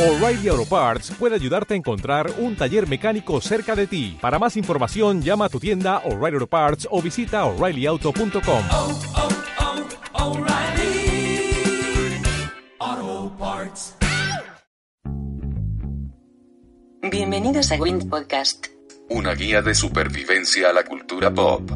O'Reilly Auto Parts puede ayudarte a encontrar un taller mecánico cerca de ti. Para más información, llama a tu tienda O'Reilly Auto Parts o visita oreillyauto.com. oh, oh, Parts. Bienvenidos a Wind Podcast. Una guía de supervivencia a la cultura pop.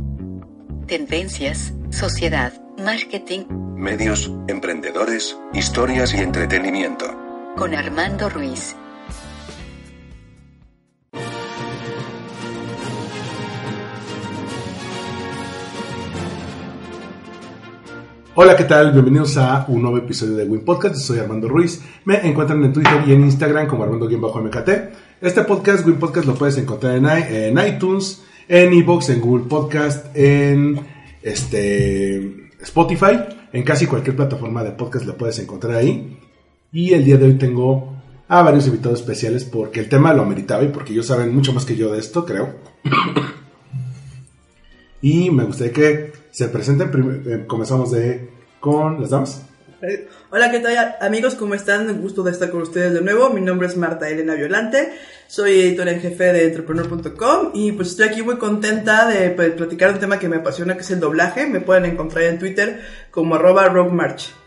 Tendencias, sociedad, marketing, Medios, emprendedores, historias y entretenimiento. Con Armando Ruiz. Hola, ¿qué tal? Bienvenidos a un nuevo episodio de Win Podcast. Soy Armando Ruiz. Me encuentran en Twitter y en Instagram como Armando-MKT. Este podcast, Win Podcast, lo puedes encontrar en iTunes, en iBox, en Google Podcast, en este, Spotify, en casi cualquier plataforma de podcast lo puedes encontrar ahí. Y el día de hoy tengo a varios invitados especiales porque el tema lo ameritaba y porque ellos saben mucho más que yo de esto, creo. Y me gustaría que se presenten. Eh, comenzamos de con las damas. Eh, Hola, ¿qué tal amigos? ¿Cómo están? Un gusto de estar con ustedes de nuevo. Mi nombre es Marta Elena Violante, soy editora en jefe de entrepreneur.com y pues estoy aquí muy contenta de pues, platicar un tema que me apasiona, que es el doblaje. Me pueden encontrar en Twitter como arroba roguemarch.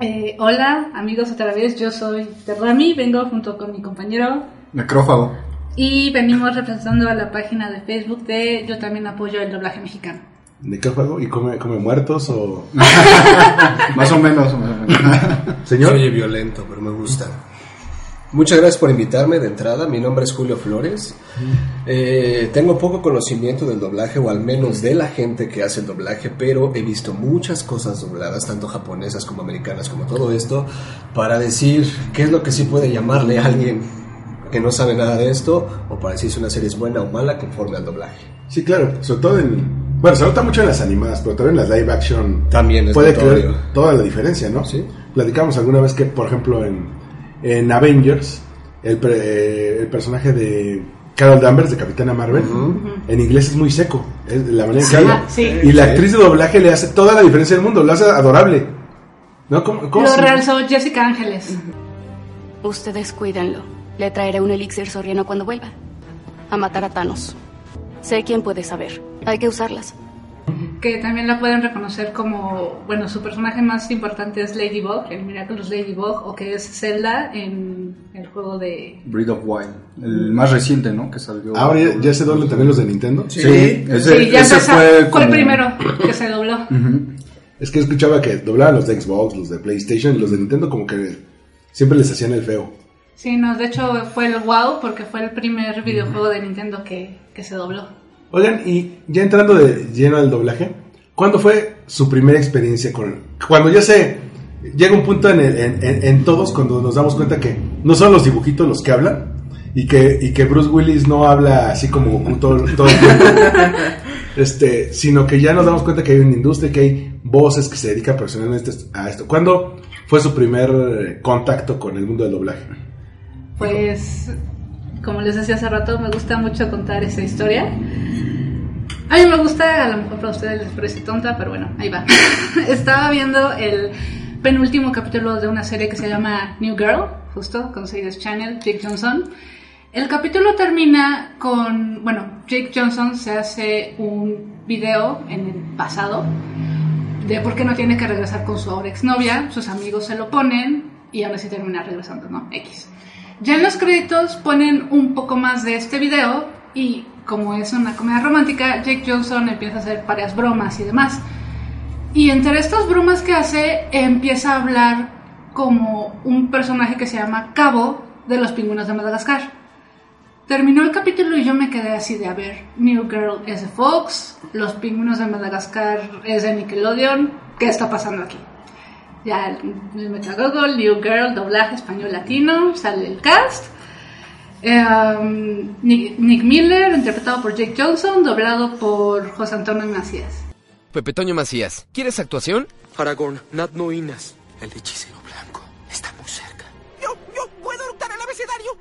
Eh, hola amigos otra vez, yo soy Terrami, vengo junto con mi compañero Necrófago. y venimos representando a la página de Facebook de Yo también apoyo el doblaje mexicano. ¿De qué juego? ¿Y come, come muertos o...? Más o menos, más o menos. Señor. Soy violento, pero me gusta. Muchas gracias por invitarme de entrada. Mi nombre es Julio Flores. Eh, tengo poco conocimiento del doblaje, o al menos de la gente que hace el doblaje, pero he visto muchas cosas dobladas, tanto japonesas como americanas, como todo esto, para decir qué es lo que sí puede llamarle a alguien que no sabe nada de esto, o para decir si una serie es buena o mala conforme al doblaje. Sí, claro. Sobre todo en... Bueno, se nota mucho en las animadas, pero también en las live action... También es Puede notorio. creer toda la diferencia, ¿no? Sí. Platicamos alguna vez que, por ejemplo, en, en Avengers, el, pre- el personaje de Carol Danvers, de Capitana Marvel, en inglés es muy seco. Es la manera en que habla. Ah, sí. Y la actriz de doblaje le hace toda la diferencia del mundo, lo hace adorable. ¿No? ¿Cómo, cómo Lo realzó Jessica Ángeles. Ustedes cuídenlo. Le traeré un elixir soriano cuando vuelva. A matar a Thanos. Sé quién puede saber. Hay que usarlas. Que también la pueden reconocer como, bueno, su personaje más importante es Ladybug, el Miraculous Ladybug, o que es Zelda en el juego de... Breath of Wild. El más reciente, ¿no? Que salió. Ahora ya, ya se doblan también los de Nintendo. Sí, ese, sí, ya ese empezó- fue, fue, como- el primero que se dobló. Es que escuchaba que doblaban los de Xbox, los de PlayStation y los de Nintendo como que siempre les hacían el feo. Sí, no, de hecho fue el WoW porque fue el primer videojuego de Nintendo que, que se dobló. Oigan, y ya entrando de lleno al doblaje, ¿cuándo fue su primera experiencia con... Cuando ya se... Llega un punto en, el- en, en- en todos cuando nos damos cuenta que no son los dibujitos los que hablan y que, y que Bruce Willis no habla así como Goku todo, todo el tiempo, este, sino que ya nos damos cuenta que hay una industria, que hay voces que se dedican profesionalmente a esto. ¿Cuándo fue su primer contacto con el mundo del doblaje? Pues, como les decía hace rato, me gusta mucho contar esa historia. A mí me gusta, a lo mejor para ustedes les parece tonta, pero bueno, ahí va. Estaba viendo el penúltimo capítulo de una serie que se llama New Girl, justo, con Sirius Channel, Jake Johnson. El capítulo termina con, bueno, Jake Johnson se hace un video en el pasado de por qué no tiene que regresar con su ahora exnovia, sus amigos se lo ponen y ahora sí termina regresando, ¿no? X. Ya en los créditos ponen un poco más de este video y como es una comedia romántica, Jake Johnson empieza a hacer varias bromas y demás. Y entre estas bromas que hace, empieza a hablar como un personaje que se llama Cabo de los pingüinos de Madagascar. Terminó el capítulo y yo me quedé así de, a ver, New Girl es de Fox, Los Pingüinos de Madagascar es de Nickelodeon, ¿qué está pasando aquí? Ya me metí a Google, New Girl, doblaje español latino, sale el cast. Eh, um, Nick, Nick Miller, interpretado por Jake Johnson, doblado por José Antonio Macías. Pepe Toño Macías, ¿quieres actuación? Aragorn, Nat Noinas. El hechicero blanco está muy cerca. Yo, yo puedo eructar el abecedario.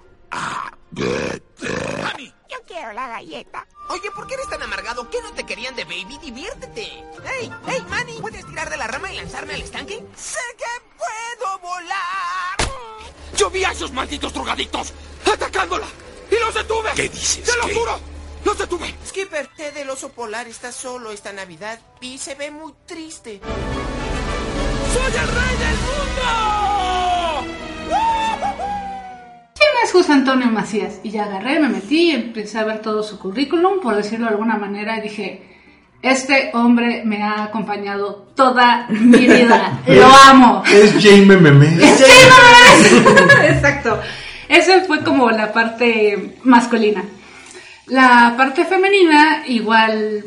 Mami, yo quiero la galleta. Oye, ¿por qué eres tan amargado? ¿Qué no te querían de baby? Diviértete. ¡Hey, hey, Manny! ¿Puedes tirar de la rama y lanzarme al estanque? ¡Sé que puedo volar! Yo vi a esos malditos drogadictos atacándola y los detuve. ¿Qué dices? ¡Te lo ¿Qué? juro! ¡Los detuve! Skipper, Ted el oso polar está solo esta Navidad y se ve muy triste. ¡Soy el rey del mundo! Es José Antonio Macías? Y ya agarré, me metí, empecé a ver todo su currículum, por decirlo de alguna manera, y dije, este hombre me ha acompañado toda mi vida. Lo amo. Es Jaime Meme. ¡Es Jaime! Exacto. Esa fue como la parte masculina. La parte femenina, igual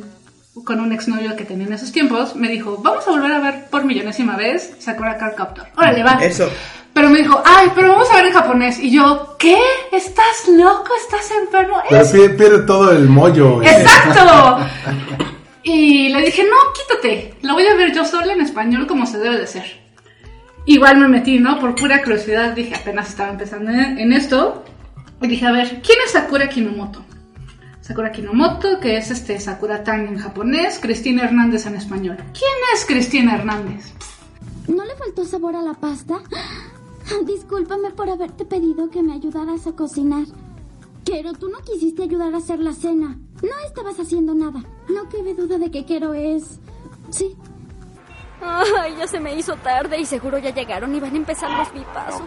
con un exnovio que tenía en esos tiempos, me dijo, vamos a volver a ver por millonésima vez Sakura Card Captor. Órale, va. Eso. Pero me dijo, ay, pero vamos a ver en japonés. Y yo, ¿qué? ¿Estás loco? ¿Estás enfermo? Pero Es pierde, pierde todo el mollo. ¡Exacto! Y le dije, no, quítate. Lo voy a ver yo sola en español como se debe de ser. Igual me metí, ¿no? Por pura curiosidad, dije, apenas estaba empezando en, en esto. Y dije, a ver, ¿quién es Sakura Kinomoto? Sakura Kinomoto, que es este Sakura Tang en japonés, Cristina Hernández en español. ¿Quién es Cristina Hernández? ¿No le faltó sabor a la pasta? Discúlpame por haberte pedido que me ayudaras a cocinar. Pero tú no quisiste ayudar a hacer la cena. No estabas haciendo nada. No cabe duda de que quiero es... Sí. Ay, ya se me hizo tarde y seguro ya llegaron y van a empezar los bipazos.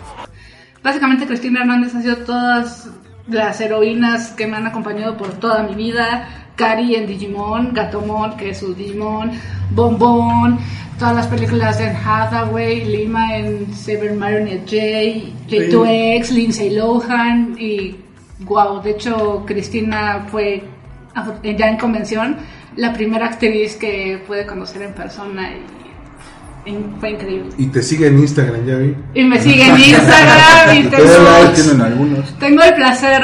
Básicamente Cristina Hernández ha sido todas las heroínas que me han acompañado por toda mi vida. Cari en Digimon, Gatomon, que es su Digimon, Bombón, todas las películas de Anne Hathaway, Lima en Saber Marionette J, J2X, Lindsay Lohan y wow, de hecho Cristina fue ya en convención la primera actriz que pude conocer en persona y fue increíble. Y te sigue en Instagram, ya vi. Y me sigue en Instagram y tengo, tienen algunos. tengo el placer,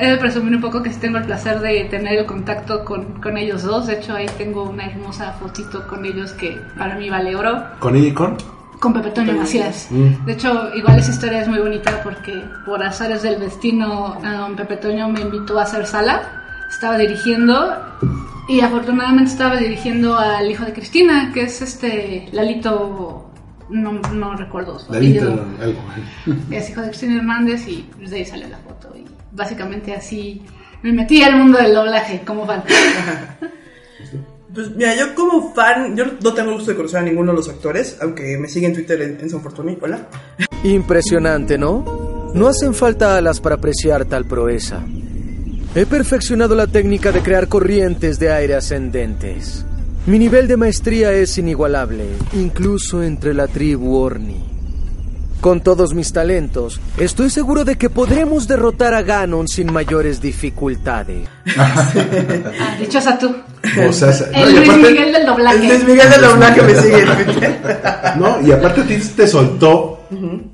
he de presumir un poco que sí tengo el placer de tener el contacto con, con ellos dos. De hecho, ahí tengo una hermosa fotito con ellos que para mí vale oro. ¿Con ella y con? Con Pepe Toño Macías. Mm. De hecho, igual esa historia es muy bonita porque por azares del destino, um, Pepe Toño me invitó a hacer sala. Estaba dirigiendo y afortunadamente estaba dirigiendo al hijo de Cristina, que es este Lalito, no, no recuerdo su Lalito, apellido. algo. Es hijo de Cristina Hernández y pues, de ahí salió la foto. Y básicamente así me metí al mundo del doblaje como fan. Pues mira, yo como fan, yo no tengo gusto de conocer a ninguno de los actores, aunque me sigue en Twitter en, en San Fortuny. Hola. Impresionante, ¿no? No hacen falta alas para apreciar tal proeza. He perfeccionado la técnica de crear corrientes de aire ascendentes. Mi nivel de maestría es inigualable, incluso entre la tribu Orni. Con todos mis talentos, estoy seguro de que podremos derrotar a Ganon sin mayores dificultades. Ah, dichosa tú. O sea, no, El y Luis aparte- Miguel del doblaje. El Luis Miguel del doblaje me sigue. No, y aparte a ti te soltó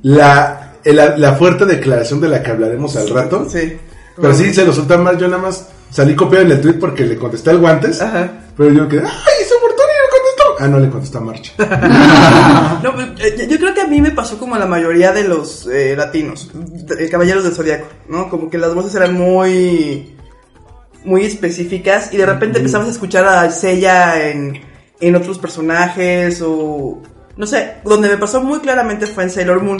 la, la, la fuerte declaración de la que hablaremos al rato. Sí. Pero sí, se lo soltó más. Yo nada más salí copiado en el tweet porque le contesté al guantes. Pero yo quedé, ¡ay, San Fortuny le contestó! Ah, no, le contestó a Marcha. No, pues, eh, yo creo que a mí me pasó como a la mayoría de los eh, latinos, eh, caballeros del zodiaco, ¿no? Como que las voces eran muy muy específicas y de repente empezamos a escuchar a Seiya en, en otros personajes o no sé, donde me pasó muy claramente fue en Sailor Moon,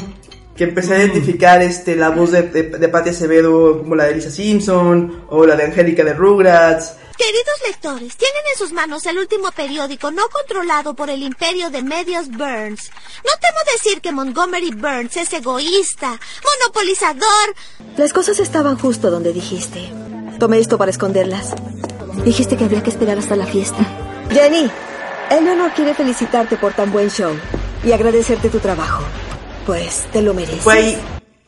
que empecé a identificar este la voz de, de, de Patti Acevedo como la de Lisa Simpson o la de Angélica de Rugrats. Queridos lectores, tienen en sus manos el último periódico no controlado por el imperio de medios Burns. No temo decir que Montgomery Burns es egoísta, monopolizador. Las cosas estaban justo donde dijiste. Tomé esto para esconderlas. Dijiste que había que esperar hasta la fiesta. Jenny, Eleanor quiere felicitarte por tan buen show y agradecerte tu trabajo. Pues te lo mereces. Fue ahí.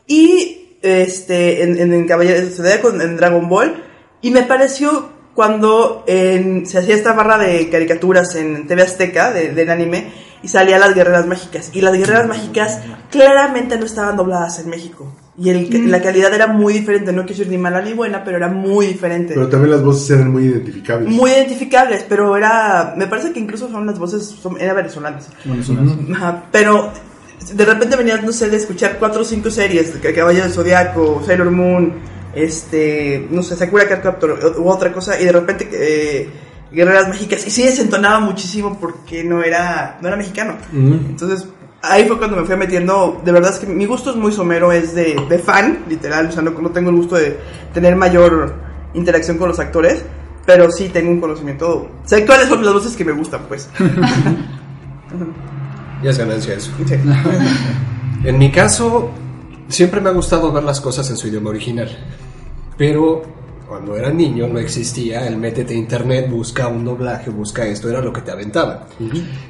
Y este, en, en, en Caballeros del Zodiaco, en, en Dragon Ball. Y me pareció cuando en- se hacía esta barra de caricaturas en TV Azteca, de- del anime, y salían las guerreras mágicas. Y las guerreras mágicas claramente no estaban dobladas en México. Y el, la calidad era muy diferente, no quiero decir ni mala ni buena, pero era muy diferente. Pero también las voces eran muy identificables. Muy identificables, pero era. Me parece que incluso son las voces. Son, eran venezolanas. Ajá, pero de repente venías, no sé, de escuchar cuatro o cinco series, de Caballero del Zodiaco, Sailor Moon, este, no sé, Sakura Card Captor u otra cosa, y de repente eh, Guerreras Mágicas, y sí desentonaba muchísimo porque no era, no era mexicano. Entonces, ahí fue cuando me fui metiendo, de verdad es que mi gusto es muy somero, es de, de fan, literal, o sea, no, no tengo el gusto de tener mayor interacción con los actores, pero sí tengo un conocimiento, sé cuáles son las voces que me gustan, pues. Ya es ganancia eso. En mi caso, siempre me ha gustado ver las cosas en su idioma original. Pero cuando era niño no existía el métete a internet, busca un doblaje, busca esto, era lo que te aventaba.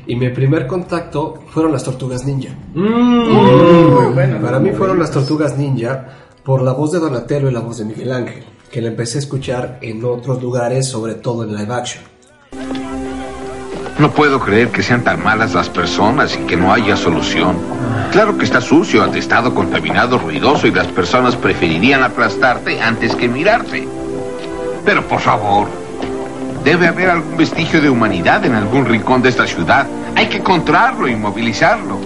Y mi primer contacto fueron las tortugas ninja. Muy bueno. Para mí fueron las tortugas ninja por la voz de Donatello y la voz de Miguel Ángel, que la empecé a escuchar en otros lugares, sobre todo en live action. No puedo creer que sean tan malas las personas y que no haya solución. Claro que está sucio, atestado, contaminado, ruidoso y las personas preferirían aplastarte antes que mirarte. Pero por favor, debe haber algún vestigio de humanidad en algún rincón de esta ciudad. Hay que encontrarlo y movilizarlo.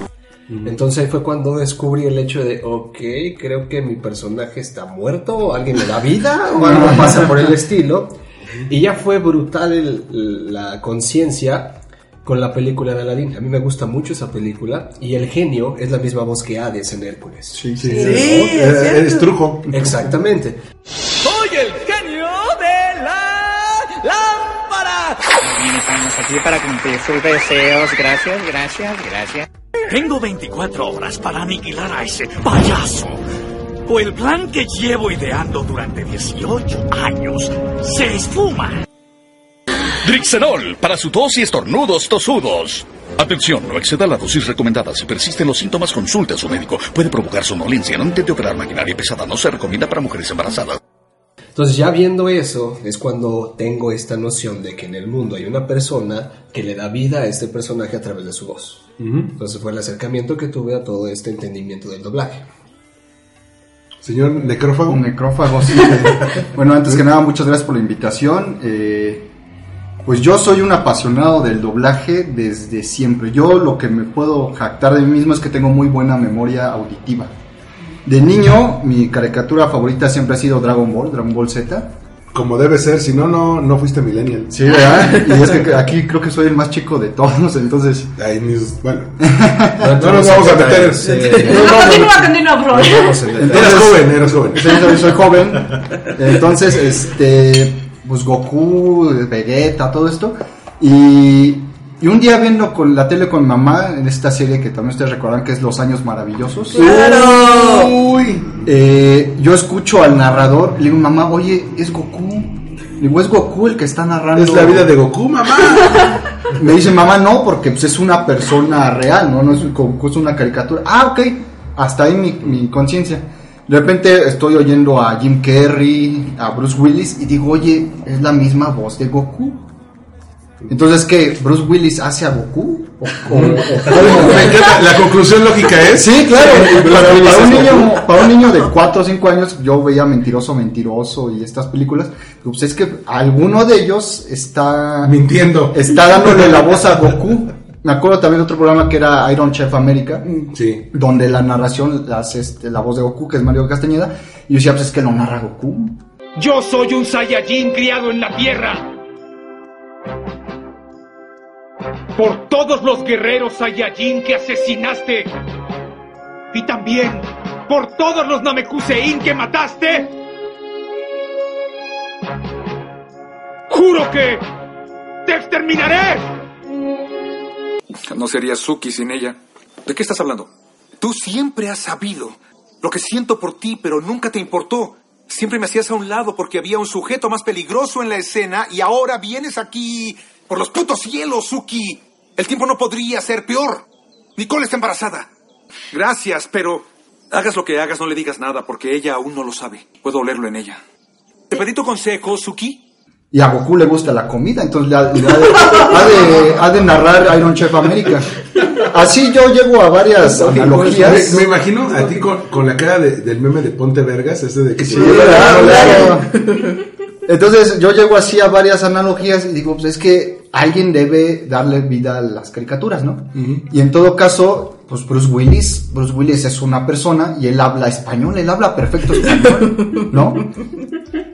Entonces ahí fue cuando descubrí el hecho de, ok, creo que mi personaje está muerto, o alguien le da vida, o algo pasa por el estilo. Y ya fue brutal el- la conciencia con la película de Aladdin. A mí me gusta mucho esa película y el genio es la misma voz que Hades en Hércules. Sí, sí, es cierto. Eres trujo. Exactamente. ¡Soy el genio de la lámpara! Estamos aquí para cumplir sus deseos. Gracias, gracias, gracias. Tengo 24 horas para aniquilar a ese payaso. O el plan que llevo ideando durante 18 años se esfuma. Drixenol para su tos y estornudos tosudos. Atención, no exceda la dosis recomendada. Si persisten los síntomas, consulte a su médico. Puede provocar somnolencia. No intente operar maquinaria pesada. No se recomienda para mujeres embarazadas. Entonces ya viendo eso es cuando tengo esta noción de que en el mundo hay una persona que le da vida a este personaje a través de su voz. Entonces fue el acercamiento que tuve a todo este entendimiento del doblaje. Señor necrófago. Un necrófago, sí. bueno, antes que nada, muchas gracias por la invitación. Eh, pues yo soy un apasionado del doblaje desde siempre. Yo lo que me puedo jactar de mí mismo es que tengo muy buena memoria auditiva. De niño, mi caricatura favorita siempre ha sido Dragon Ball, Dragon Ball Z. Como debe ser, si no, no, no fuiste millennial. Sí, ¿verdad? Y es que aquí creo que soy el más chico de todos, entonces... Ay, mis- bueno. no nos vamos a meter. Sí. No, continúa, continúa, por favor. Eras joven, eras joven. Sí, soy, soy joven. Entonces, este, pues Goku, Vegeta, todo esto. Y, y un día viendo con la tele con mamá, en esta serie que también ustedes recordarán que es Los Años Maravillosos. ¡Claro! Uy. Eh, yo escucho al narrador, le digo, mamá, oye, es Goku. Le digo, es Goku el que está narrando. Es la vida de Goku, mamá. Me dice, mamá, no, porque pues, es una persona real, ¿no? No es, Goku, es una caricatura. Ah, ok. Hasta ahí mi, mi conciencia. De repente estoy oyendo a Jim Carrey, a Bruce Willis, y digo, oye, es la misma voz de Goku. Entonces, ¿qué? ¿Bruce Willis hace a Goku? La conclusión lógica es. Sí, claro. Para, un niño, para un niño de 4 o 5 años, yo veía Mentiroso, Mentiroso y estas películas. Pues es que alguno de ellos está mintiendo. Está dándole la voz a Goku. Me acuerdo también de otro programa que era Iron Chef América, Sí. donde la narración la hace este, la voz de Goku, que es Mario Castañeda. Y yo decía, pues es que lo narra Goku. Yo soy un Saiyajin criado en la tierra. Por todos los guerreros Saiyajin que asesinaste. Y también por todos los Namekusein que mataste. Juro que te exterminaré. No sería Suki sin ella. ¿De qué estás hablando? Tú siempre has sabido lo que siento por ti, pero nunca te importó. Siempre me hacías a un lado porque había un sujeto más peligroso en la escena y ahora vienes aquí por los putos cielos, Suki. El tiempo no podría ser peor. Nicole está embarazada. Gracias, pero hagas lo que hagas, no le digas nada porque ella aún no lo sabe. Puedo olerlo en ella. ¿Te pedí tu consejo, Suki? Y a Goku le gusta la comida, entonces le ha, le ha de, ha de- ha de narrar Iron Chef América. Así yo llego a varias analogías. Me, me imagino a ti con, con la cara de- del meme de Ponte Vergas, ese de que Sí, claro. Entonces yo llego así a varias analogías y digo, pues es que alguien debe darle vida a las caricaturas, ¿no? Y en todo caso, pues Bruce Willis, Bruce Willis es una persona y él habla español, él habla perfecto español, ¿no?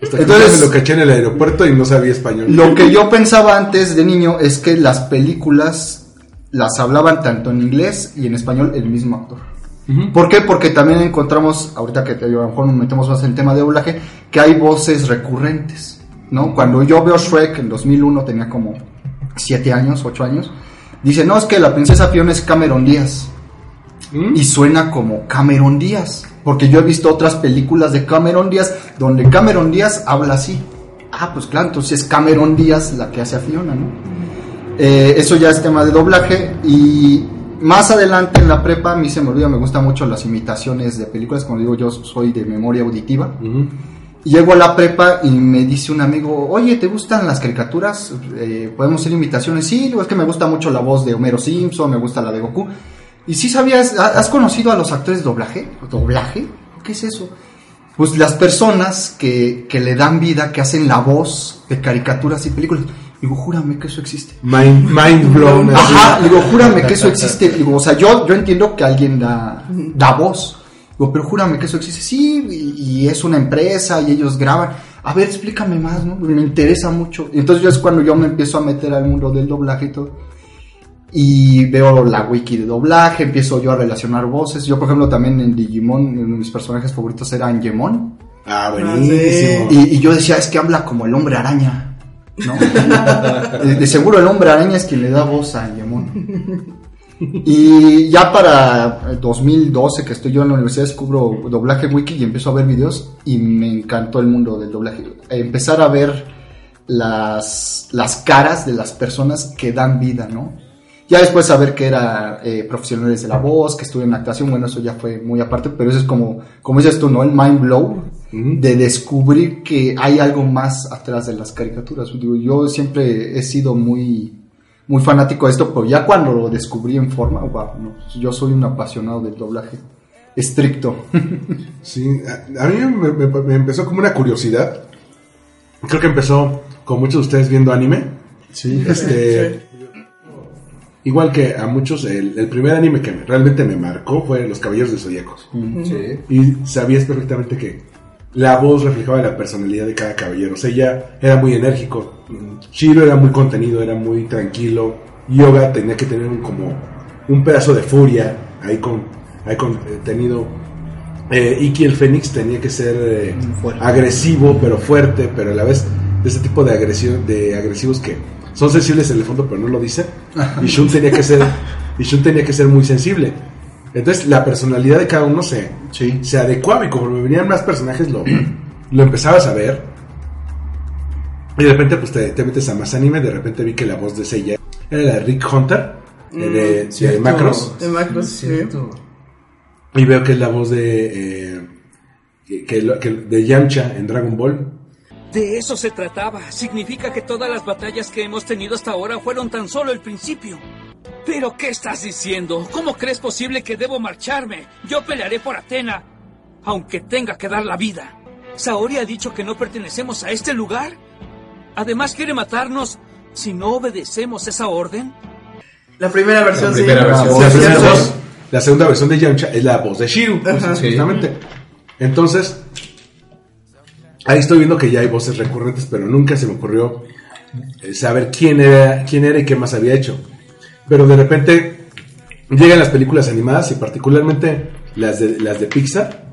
Entonces- me lo caché en el aeropuerto y no sabía español. Lo que yo pensaba antes de niño es que las películas las hablaban tanto en inglés y en español el mismo actor. ¿Por qué? Porque también encontramos, ahorita que te, a lo mejor nos metemos más en el tema de doblaje, que hay voces recurrentes, ¿no? Cuando yo veo Shrek en 2001, tenía como 7 años, 8 años, dice, no, es que la princesa Fiona es Cameron Díaz. Y suena como Cameron Díaz, porque yo he visto otras películas de Cameron Díaz donde Cameron Díaz habla así. Ah, pues claro, entonces es Cameron Díaz la que hace a Fiona, ¿no? Eh, eso ya es tema de doblaje y más adelante en la prepa a mí se me olvida, me gustan mucho las imitaciones de películas, como digo yo soy de memoria auditiva. Y llego a la prepa y me dice un amigo, oye, ¿te gustan las caricaturas? Eh, ¿Podemos hacer imitaciones? Sí, es que me gusta mucho la voz de Homero Simpson, me gusta la de Goku. ¿Y si sabías, ha- has conocido a los actores de doblaje? ¿Doblaje? ¿Qué es eso? Pues las personas que, que le dan vida, que hacen la voz de caricaturas y películas. Digo, júrame que eso existe. Mind, mind blown. Ajá, digo, júrame que eso existe. Digo, o sea, yo, yo entiendo que alguien da, da voz. Digo, pero júrame que eso existe. Sí, y, y es una empresa y ellos graban. A ver, explícame más, ¿no? Me interesa mucho. Y entonces yo es cuando yo me empiezo a meter al mundo del doblaje y todo. Y veo la wiki de doblaje, empiezo yo a relacionar voces. Yo, por ejemplo, también en Digimon, uno de mis personajes favoritos era Angemon. Ah, buenísimo. Y, y yo decía, es que habla como el hombre araña. ¿no? de, de seguro el hombre araña es quien le da voz a Angemon. Y ya para el 2012 que estoy yo en la universidad descubro doblaje wiki y empiezo a ver videos y me encantó el mundo del doblaje. Empezar a ver las, las caras de las personas que dan vida, ¿no? Ya después saber que era eh, profesionales de la voz, que estuve en actuación, bueno, eso ya fue muy aparte, pero eso es como, como dices tú, ¿no? El mind blow de descubrir que hay algo más atrás de las caricaturas. Digo, yo siempre he sido muy, muy fanático de esto, pero ya cuando lo descubrí en forma, wow, no, yo soy un apasionado del doblaje estricto. Sí, a, a mí me, me- me empezó como una curiosidad. Creo que empezó con muchos de ustedes viendo anime. Sí. Este, Igual que a muchos, el, el primer anime que me- realmente me marcó fue Los Caballeros de Zodíacos. Sí. Y sabías perfectamente que la voz reflejaba la personalidad de cada caballero. O sea, ella era muy enérgico. Shiro era muy contenido, era muy tranquilo. Yoga tenía que tener un, como un pedazo de furia ahí con, ahí contenido. Eh, Iki el Fénix tenía que ser eh, agresivo, pero fuerte, pero a la vez de ese tipo de, agresión, de agresivos que son sensibles en el fondo, pero no lo dicen. Y Shun tenía que ser, y Shun tenía que ser muy sensible. Entonces la personalidad de cada uno se, se adecuaba y como venían más personajes lo, lo empezabas a ver. Y de repente pues te, te metes a más anime, de repente vi que la voz de Seiya era la de Rick Hunter, eh, de, de Cierto. Macros. De Macros, sí. Y veo que es la voz de, eh, que, que lo- que- de Yamcha en Dragon Ball. De eso se trataba. Significa que todas las batallas que hemos tenido hasta ahora fueron tan solo el principio. ¿Pero qué estás diciendo? ¿Cómo crees posible que debo marcharme? Yo pelearé por Atena, aunque tenga que dar la vida. ¿Saori ha dicho que no pertenecemos a este lugar? Además quiere matarnos si no obedecemos esa orden. La primera versión, sí. La, Sí, primera sí. voz, la segunda versión de Yamcha es la voz de Shiru, pues, justamente. Entonces, ahí estoy viendo que ya hay voces recurrentes, pero nunca se me ocurrió eh, saber quién era, quién era y qué más había hecho. Pero de repente llegan las películas animadas y particularmente las de, las de Pixar,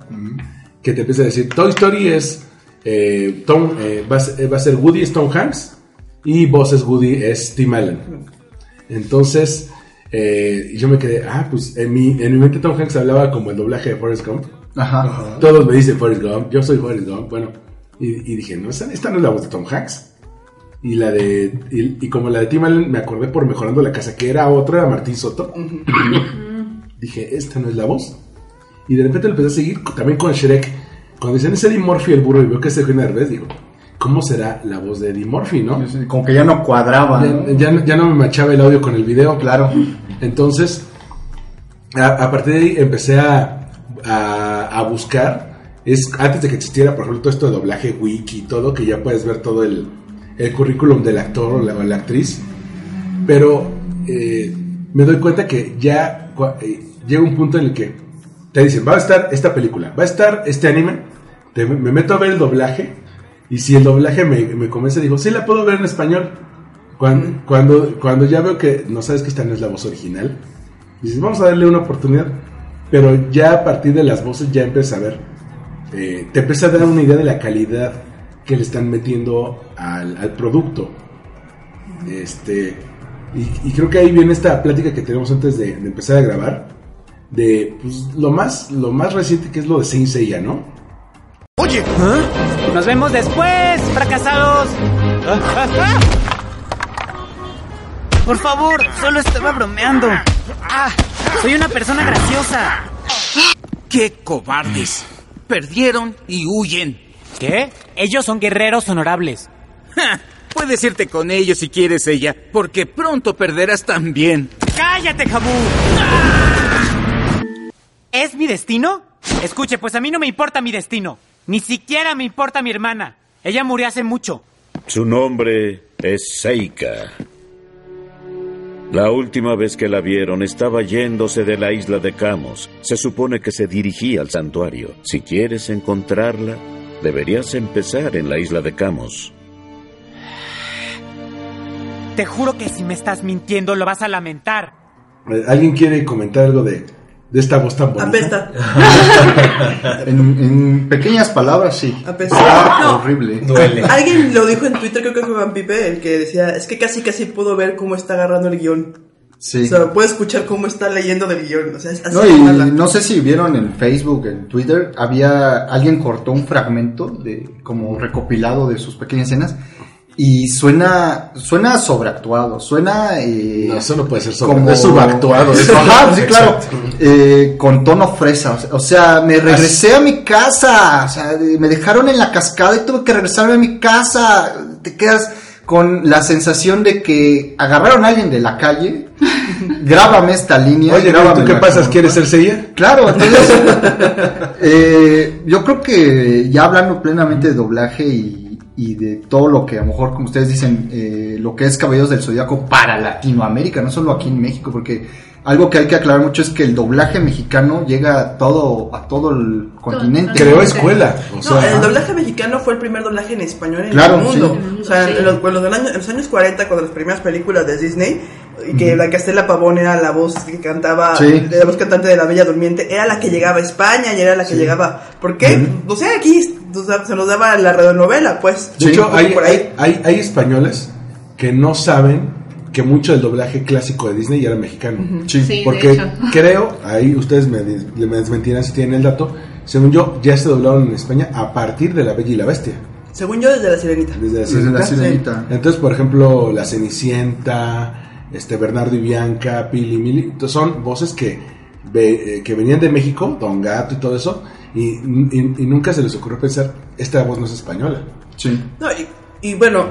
que te empieza a decir, Toy Story es, eh, Tom, eh, va, a ser, va a ser Woody es Tom Hanks y Buzz es Woody es Tim Allen. Entonces, eh, yo me quedé, ah, pues en mi, en mi mente Tom Hanks hablaba como el doblaje de Forrest Gump. Ajá. Todos me dicen Forrest Gump, yo soy Forrest Gump, bueno. Y, y dije, no, esta, esta no es la voz de Tom Hanks. Y la de, y, y como la de Tim Allen me acordé por Mejorando la Casa, que era otra, era Martín Soto. dije, esta no es la voz. Y de repente lo empecé a seguir también con Shrek. Cuando dicen es Eddie Murphy el burro y veo que es Eugenio Derbez, digo, ¿cómo será la voz de Eddie Murphy, no? Como que ya no cuadraba. Ya, ¿no? ya no- ya no me machaba el audio con el video. Claro. Entonces, a, a partir de ahí empecé a, a, a buscar. Es antes de que existiera, por ejemplo, todo esto de doblaje wiki y todo, que ya puedes ver todo el, el currículum del actor o la, o la actriz. Pero eh, me doy cuenta que ya eh, llega un punto en el que te dicen, va a estar esta película, va a estar este anime, te- me meto a ver el doblaje, y si el doblaje me, me convence, digo, sí la puedo ver en español, Cuando, cuando, cuando ya veo que no sabes que esta no es la voz original, dices, vamos a darle una oportunidad. Pero ya a partir de las voces ya empiezas a ver, eh, te empieza a dar una idea de la calidad que le están metiendo al, al producto. Este, y, y creo que ahí viene esta plática que tenemos antes de, de empezar a grabar, de pues, lo, más, lo más reciente que es lo de Saint Seiya, ¿no? Oye, nos vemos después, fracasados. Por favor, solo estaba bromeando. Ah, soy una persona graciosa. ¡Qué cobardes! Perdieron y huyen. ¿Qué? Ellos son guerreros honorables. Ja, puedes irte con ellos si quieres ella, porque pronto perderás también. ¡Cállate, Jabu! ¿Es mi destino? Escuche, pues a mí no me importa mi destino. Ni siquiera me importa mi hermana. Ella murió hace mucho. Su nombre es Seika. La última vez que la vieron estaba yéndose de la isla de Camos. Se supone que se dirigía al santuario. Si quieres encontrarla, deberías empezar en la isla de Camos. Te juro que si me estás mintiendo lo vas a lamentar. Eh, ¿Alguien quiere comentar algo de, de esta voz tan bonita? Apesta. En, en pequeñas palabras, sí. Apesta. Está No. horrible. Alguien lo dijo en Twitter, creo que fue Van Pipe, el que decía, es que casi casi puedo ver cómo está agarrando el guion. Sí. O sea, puedo escuchar cómo está leyendo del guion. O sea, es así No, y no sé si vieron en Facebook, en Twitter, había alguien cortó un fragmento de como recopilado de sus pequeñas escenas y suena suena sobreactuado, suena eh, No, eso no puede ser sobre- es subactuado. Ajá, sí, claro. Eh, con tono fresa, o sea, o sea, me regresé a mi casa, o sea, me dejaron en la cascada y tuve que regresarme a mi casa. Te quedas con la sensación de que agarraron a alguien de la calle, grábame esta línea. Oye, ¿tú qué pasas? como- ¿Quieres ser Seiya? Claro, entonces eh, yo creo que ya hablando plenamente de doblaje y, y de todo lo que a lo mejor, como ustedes dicen, eh, lo que es Caballeros del Zodiaco para Latinoamérica, no solo aquí en México, porque algo que hay que aclarar mucho es que el doblaje mexicano llega a todo, a todo el continente. Creó escuela. O No, sea, el doblaje mexicano fue el primer doblaje en español en Claro, el mundo. sí. O sea, en, los, en los del año- en los años 40, cuando las primeras películas de Disney, que la Castela Pavón era la voz que cantaba, Sí. la voz cantante de La Bella Durmiente, era la que llegaba a España y era la que llegaba. ¿Por qué? No sé, aquí o sea, se nos daba la radionovela, pues. de hecho, hay, por hay, hay, hay españoles que no saben que mucho del doblaje clásico de Disney ya era mexicano. Ujú. Sí, de Porque hecho. creo, ahí ustedes me, me desmentirán si tienen el dato, según yo, ya se doblaron en España a partir de La Bella y la Bestia. Según yo, desde La Sirenita. Desde la Desde Sirenita. la Sirenita. Entonces, por ejemplo, La Cenicienta, este Bernardo y Bianca, Pili, Mili, son voces que, ve- eh, que venían de México, Don Gato y todo eso, y, y- y nunca se les ocurrió pensar, esta voz no es española. Sí. No, y, y bueno,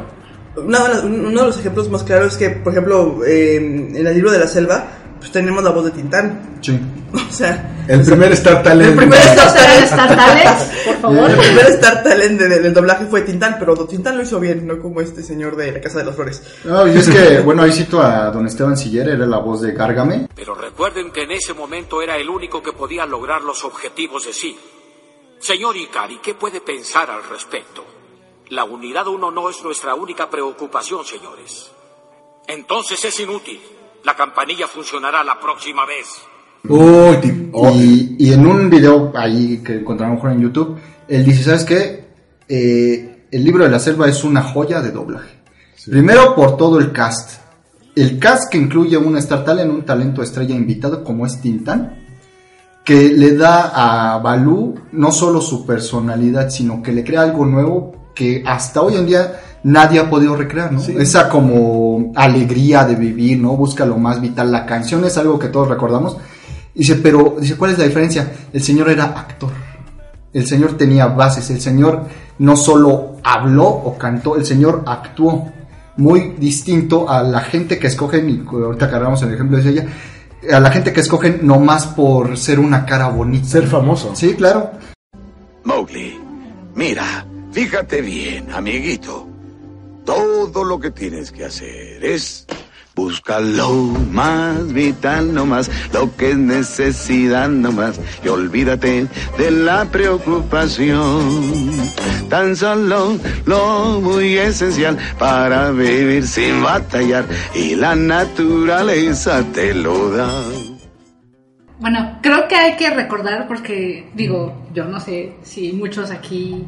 de uno de los ejemplos más claros es que, por ejemplo, eh, en el libro de la selva, pues tenemos la voz de Tintán. Sí. O sea, El primer Star Talent. el primer Star Talent, Star Talent, por favor. El primer Star Talent de- del doblaje fue Tintán, pero Tintán lo hizo bien, no como este señor de la Casa de las Flores. No, y es que, bueno, ahí cito a don Esteban Siller, era la voz de Gárgame. Pero recuerden que en ese momento era el único que podía lograr los objetivos de sí. Señor Ikari, ¿qué puede pensar al respecto? La unidad 1 no es nuestra única preocupación, señores. Entonces es inútil. La campanilla funcionará la próxima vez. Uy, oh, Y, y en un video ahí que encontramos mejor en YouTube, él dice, ¿sabes qué? Eh, el libro de la selva es una joya de doblaje. Primero por todo el cast. El cast que incluye un Star Talent, un talento estrella invitado como es Tintán, que le da a Balú no solo su personalidad, sino que le crea algo nuevo que hasta hoy en día nadie ha podido recrear, ¿no? Esa como alegría de vivir, ¿no? Busca lo más vital. La canción es algo que todos recordamos. Dice, pero, dice, ¿cuál es la diferencia? El señor era actor. El señor tenía bases. El señor no solo habló o cantó, el señor actuó. Muy distinto a la gente que escogen, y ahorita agarramos el ejemplo de ella, a la gente que escogen nomás por ser una cara bonita. Ser famoso. Sí, claro. Mowgli, mira, fíjate bien, amiguito. Todo lo que tienes que hacer es Busca lo más vital nomás, lo que es necesidad nomás, y olvídate de la preocupación. Tan solo lo muy esencial para vivir sin batallar, y la naturaleza te lo da. Bueno, creo que hay que recordar porque, digo, yo no sé si muchos aquí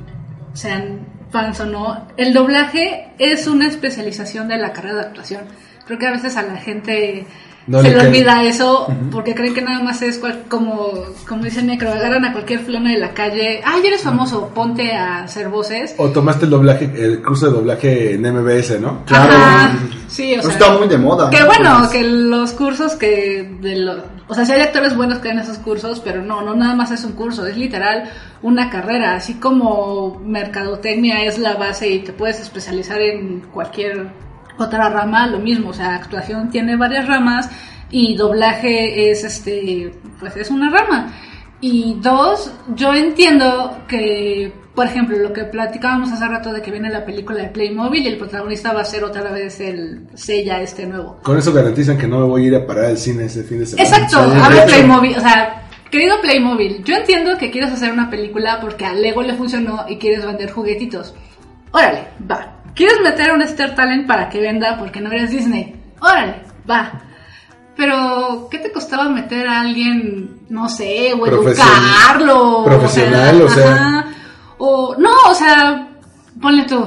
sean fans o no, el doblaje es una especialización de la carrera de actuación. Creo que a veces a la gente No se le olvida eso porque creen que nada más es cual- como, como dice Necro, agarran a cualquier flona de la calle, ay, eres famoso, ponte a hacer voces. O tomaste el doblaje, el curso de doblaje en MBS, ¿no? Ajá, sí, o Pero sea, está muy de moda. Que ¿no? bueno, Pues, que los cursos que de los, o sea, si hay actores buenos que dan esos cursos, pero no, no nada más es un curso, es literal una carrera, así como mercadotecnia es la base y te puedes especializar en cualquier otra rama, lo mismo, o sea, actuación tiene varias ramas y doblaje es este, pues es una rama. Y dos, yo entiendo que, por ejemplo, lo que platicábamos hace rato de que viene la película de Playmobil y el protagonista va a ser otra vez el Sella este nuevo. Con eso garantizan que no me voy a ir a parar al cine ese fin de semana. Exacto, a ver. Playmobil, o sea, querido Playmobil, yo entiendo que quieres hacer una película porque a Lego le funcionó y quieres vender juguetitos. Órale, va. ¿Quieres meter un Star Talent para que venda porque no eres Disney? Órale, va. Pero, ¿qué te costaba meter a alguien, no sé, o educarlo? Profesional, o sea. ajá. O, no, o sea, ponle tú.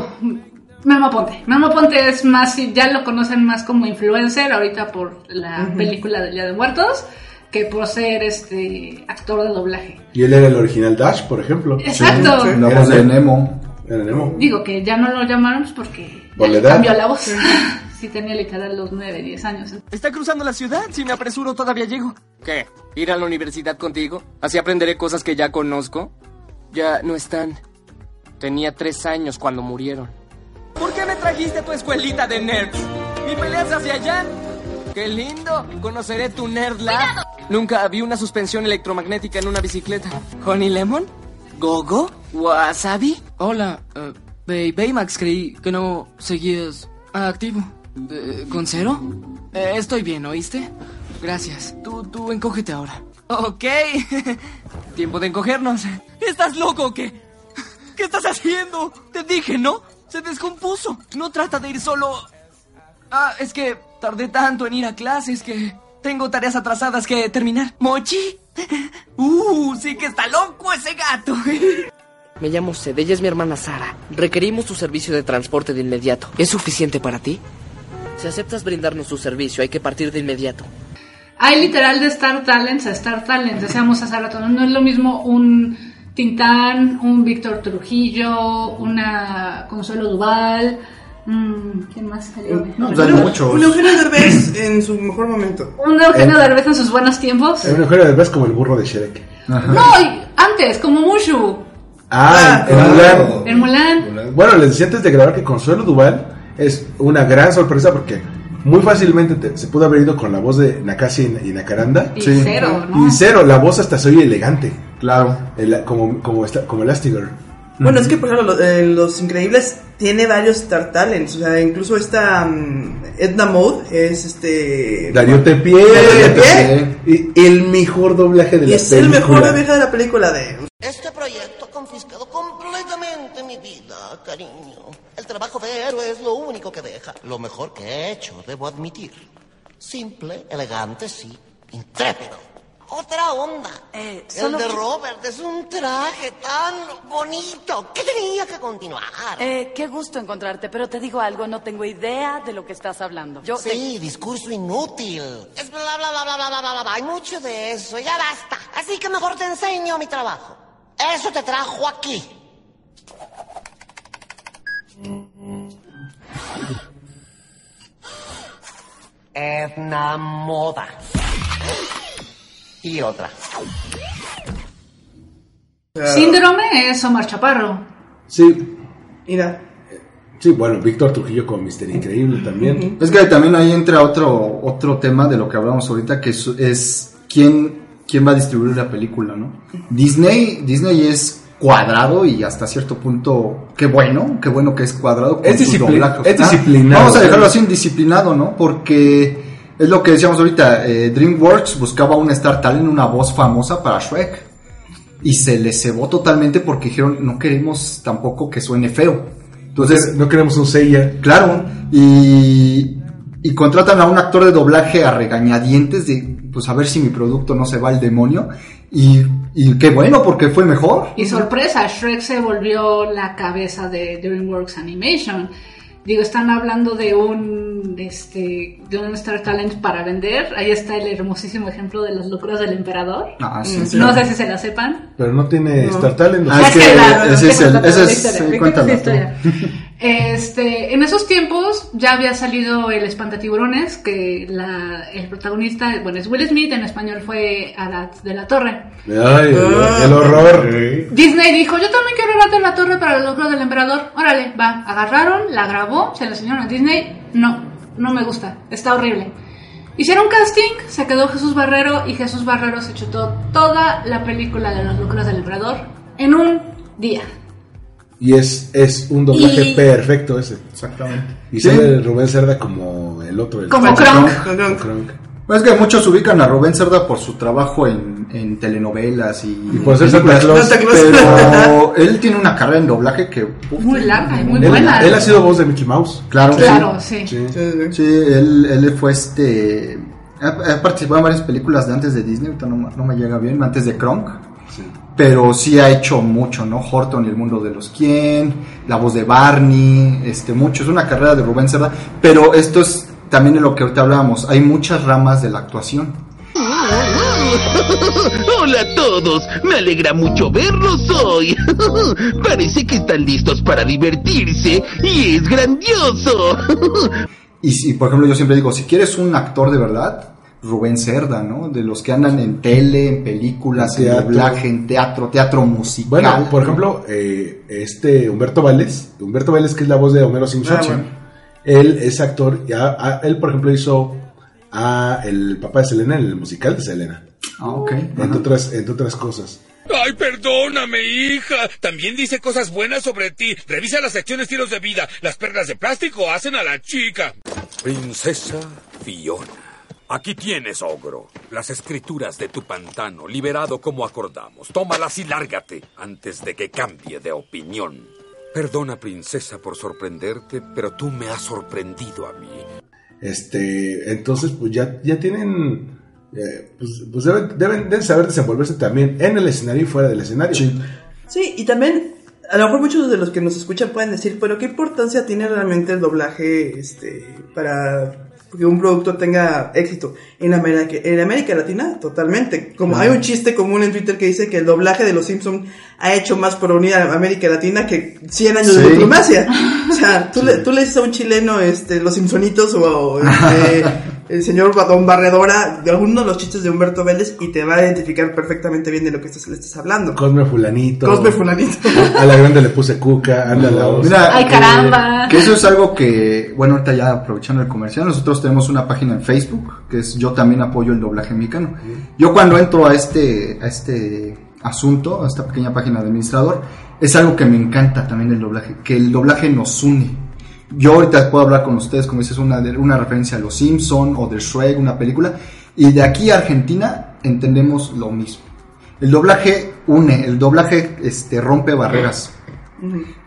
Memo Ponte. Memo Ponte es más, ya lo conocen más como influencer ahorita por la película del Día de Muertos que por ser este actor de doblaje. Y él era el original Dash, por ejemplo. Exacto. Sí, sí. La Era voz de. Nemo. Era Nemo. Digo que ya no lo llamaron pues, porque Por ya la edad. cambió la voz. sí tenía literal los 9, 10 años. Está cruzando la ciudad. Si me apresuro, todavía llego. ¿Qué? ¿Ir a la universidad contigo? ¿Así aprenderé cosas que ya conozco? Ya no están. Tenía tres años cuando murieron. ¿Por qué me trajiste a tu escuelita de nerds? ¿Mi peleas hacia allá? ¡Qué lindo! Conoceré tu Nerd Lab. Nunca vi una suspensión electromagnética en una bicicleta. ¿Honey Lemon? ¿Gogo? ¿Wasabi? Hola, eh, Bay- Baymax, creí que no seguías activo. Eh, ¿Con cero? Eh, estoy bien, ¿oíste? Gracias. Tú, tú encógete ahora. Ok. Tiempo de encogernos. ¿Estás loco o qué? ¿Qué estás haciendo? Te dije, ¿no? Se descompuso. No trata de ir solo. Ah, es que tardé tanto en ir a clases que tengo tareas atrasadas que terminar. ¿Mochi? Uh, sí que está loco ese gato. Me llamo Sed, ella es mi hermana Sara. Requerimos tu servicio de transporte de inmediato. ¿Es suficiente para ti? Si aceptas brindarnos tu servicio, hay que partir de inmediato. Hay literal de Star Talents a Star Talents, decíamos hace rato, ¿no? no es lo mismo un Tintán, un Víctor Trujillo, una Consuelo Duval, mm, ¿quién más salió? No, pues hay no. muchos. Un Eugenio Derbez en su mejor momento. Un Eugenio Eh. Derbez en sus buenos tiempos. Un Eugenio Derbez como el burro de Shrek. No, y antes, como Mushu, Ah, en claro. Mulan. en Mulan. Bueno, les decía antes de grabar que Consuelo Duval es una gran sorpresa porque muy fácilmente te- se pudo haber ido con la voz de Nakasi y, y Nakaranda. Y cero, ¿no? Y cero, la voz hasta se oye elegante. Claro. El- como, como, como Elastigirl. Bueno, es que, por ejemplo, lo- eh, Los Increíbles tiene varios Star Talents. O sea, incluso esta mm, Edna Mode es este. Darío Tepié. Darío Tepié. Y el mejor doblaje de Y la es el película. mejor doblaje de la película de. Este proyecto ha confiscado completamente mi vida, cariño. El trabajo de héroe es lo único que deja. Lo mejor que he hecho, debo admitir. Simple, elegante, sí. Intrépido. Otra onda. Eh, El de Robert es un traje tan bonito que tenía que continuar. Eh, qué gusto encontrarte, pero te digo algo, no tengo idea de lo que estás hablando. Yo te- Sí, discurso inútil. Es bla, bla, bla, bla, bla, bla, bla, bla. Hay mucho de eso, ya basta. Así que mejor te enseño mi trabajo. Eso te trajo aquí. Edna Moda. Y otra. Síndrome es Omar Chaparro. Sí. Mira. Sí, bueno, Víctor Trujillo como Mister Increíble también. Es que también ahí entra otro, otro tema de lo que hablamos ahorita, que es, es quién, quién va a distribuir la película, ¿no? Disney, Disney es cuadrado y hasta cierto punto, qué bueno, qué bueno que es cuadrado. con Es es disciplinado, Vamos a dejarlo así, indisciplinado, ¿no? Porque es lo que decíamos ahorita, eh, DreamWorks buscaba un Star Talent, una voz famosa para Shrek. Y se le cebó totalmente porque dijeron, no queremos tampoco que suene feo. Entonces, no queremos un Seiya. Claro, y, y contratan a un actor de doblaje a regañadientes de, pues a ver si mi producto no se va al demonio. Y, y qué bueno, porque fue mejor. Y sorpresa, Shrek se volvió la cabeza de DreamWorks Animation. Digo, están hablando de un este de un Star Talent para vender. Ahí está el hermosísimo ejemplo de las locuras del emperador. Ah, sí, Mm, sí. no sé si se la sepan. Pero no tiene No. Star Talent. Ah, es que ese es el, ese es, historia, historia. Este, en esos tiempos ya había salido el espantatiburones, que la, el protagonista, bueno, es Will Smith, en español fue Arad de la Torre. Ay, el, el horror. Disney dijo, yo también quiero Arad de la Torre para el logro del emperador. Órale, va. Agarraron, la grabó, se la enseñaron a Disney. No, no me gusta, está horrible. Hicieron casting, se quedó Jesús Barrero y Jesús Barrero se chutó toda la película de las locuras del emperador en un día. Y es, es un doblaje Y- perfecto ese. Exactamente. Y Sí. sale Rubén Cerda como el otro. el- Como Kronk. Como Kronk. Pues es que muchos ubican a Rubén Cerda por su trabajo en, en telenovelas y, Y por ser Santa Claus. Pero él tiene una carrera en doblaje que uf, Muy larga y muy Él, buena. él ha sido voz de Mickey Mouse. Claro, Claro, sí. sí. Sí, él, él fue este. Ha, ha participado en varias películas de antes de Disney, ahorita no, me- no me llega bien, antes de Kronk. Pero sí ha hecho mucho, ¿no? Horton y el mundo de los quién, la voz de Barney, este, mucho. Es una carrera de Rubén Cerda. Pero esto es también de lo que ahorita hablábamos. Hay muchas ramas de la actuación. Hola a todos, me alegra mucho verlos hoy. Parece que están listos para divertirse y es grandioso. Y si, por ejemplo, yo siempre digo, si quieres un actor de verdad, Rubén Cerda, ¿no? De los que andan en tele, en películas, en Teatro. doblaje, en teatro, teatro musical. Bueno, por ejemplo, eh, este Humberto Vélez, Humberto Vélez que es la voz de Homero Simpson, Ah, bueno. Él es actor, ya, ah, él por ejemplo hizo a el papá de Selena en el musical de Selena, Ah, ok. entre otras, entre otras cosas. Ay, perdóname, hija. También dice cosas buenas sobre ti. Revisa la sección estilos de vida. Las perlas de plástico hacen a la chica. Princesa Fiona. Aquí tienes, ogro. Las escrituras de tu pantano, liberado como acordamos. Tómalas y lárgate antes de que cambie de opinión. Perdona, princesa, por sorprenderte, pero tú me has sorprendido a mí. Este, entonces pues ya, ya tienen, eh, pues, pues deben, deben, deben saber desenvolverse también en el escenario y fuera del escenario. Sí, y también, a lo mejor muchos de los que nos escuchan pueden decir, pero ¿qué importancia tiene realmente el doblaje este, para que un producto tenga éxito? En América, en América Latina, totalmente. Como Claro. hay un chiste común en Twitter que dice que el doblaje de Los Simpson ha hecho más por unir a América Latina que 100 años de diplomacia. O sea, tú, le, tú le dices a un chileno este, Los Simpsonitos o, o, este, el señor Don Barredora de alguno de los chistes de Humberto Vélez y te va a identificar perfectamente bien de lo que estás, le estás hablando. Cosme Fulanito. Cosme Fulanito. A la grande le puse cuca, anda la voz. Mira, Ay, caramba. Que, eso es algo que, bueno, ahorita ya aprovechando el comercial, nosotros tenemos una página en Facebook, que es Yo también apoyo el doblaje mexicano. Yo cuando entro a este, a este asunto, a esta pequeña página de administrador, es algo que me encanta también del doblaje, que el doblaje nos une. Yo ahorita puedo hablar con ustedes, como dices, una, una referencia a Los Simpson o de Shrek, una película, y de aquí a Argentina entendemos lo mismo. El doblaje une, el doblaje este, rompe barreras.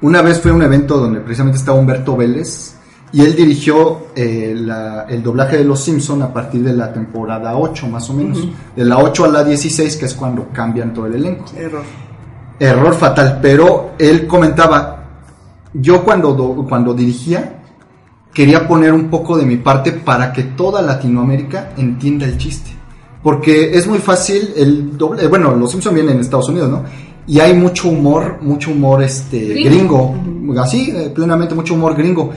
Una vez fue a un evento donde precisamente estaba Humberto Vélez y él dirigió eh, la- el doblaje de Los Simpson a partir de la temporada 8 más o menos. De la 8 a la 16 que es cuando cambian todo el elenco. Error. Error fatal, pero él comentaba, yo cuando, do- cuando dirigía quería poner un poco de mi parte para que toda Latinoamérica entienda el chiste. Porque es muy fácil el doble, eh, bueno, los Simpson vienen en Estados Unidos, ¿no? Y hay mucho humor, mucho humor este Gringo. gringo, así, eh, plenamente mucho humor gringo.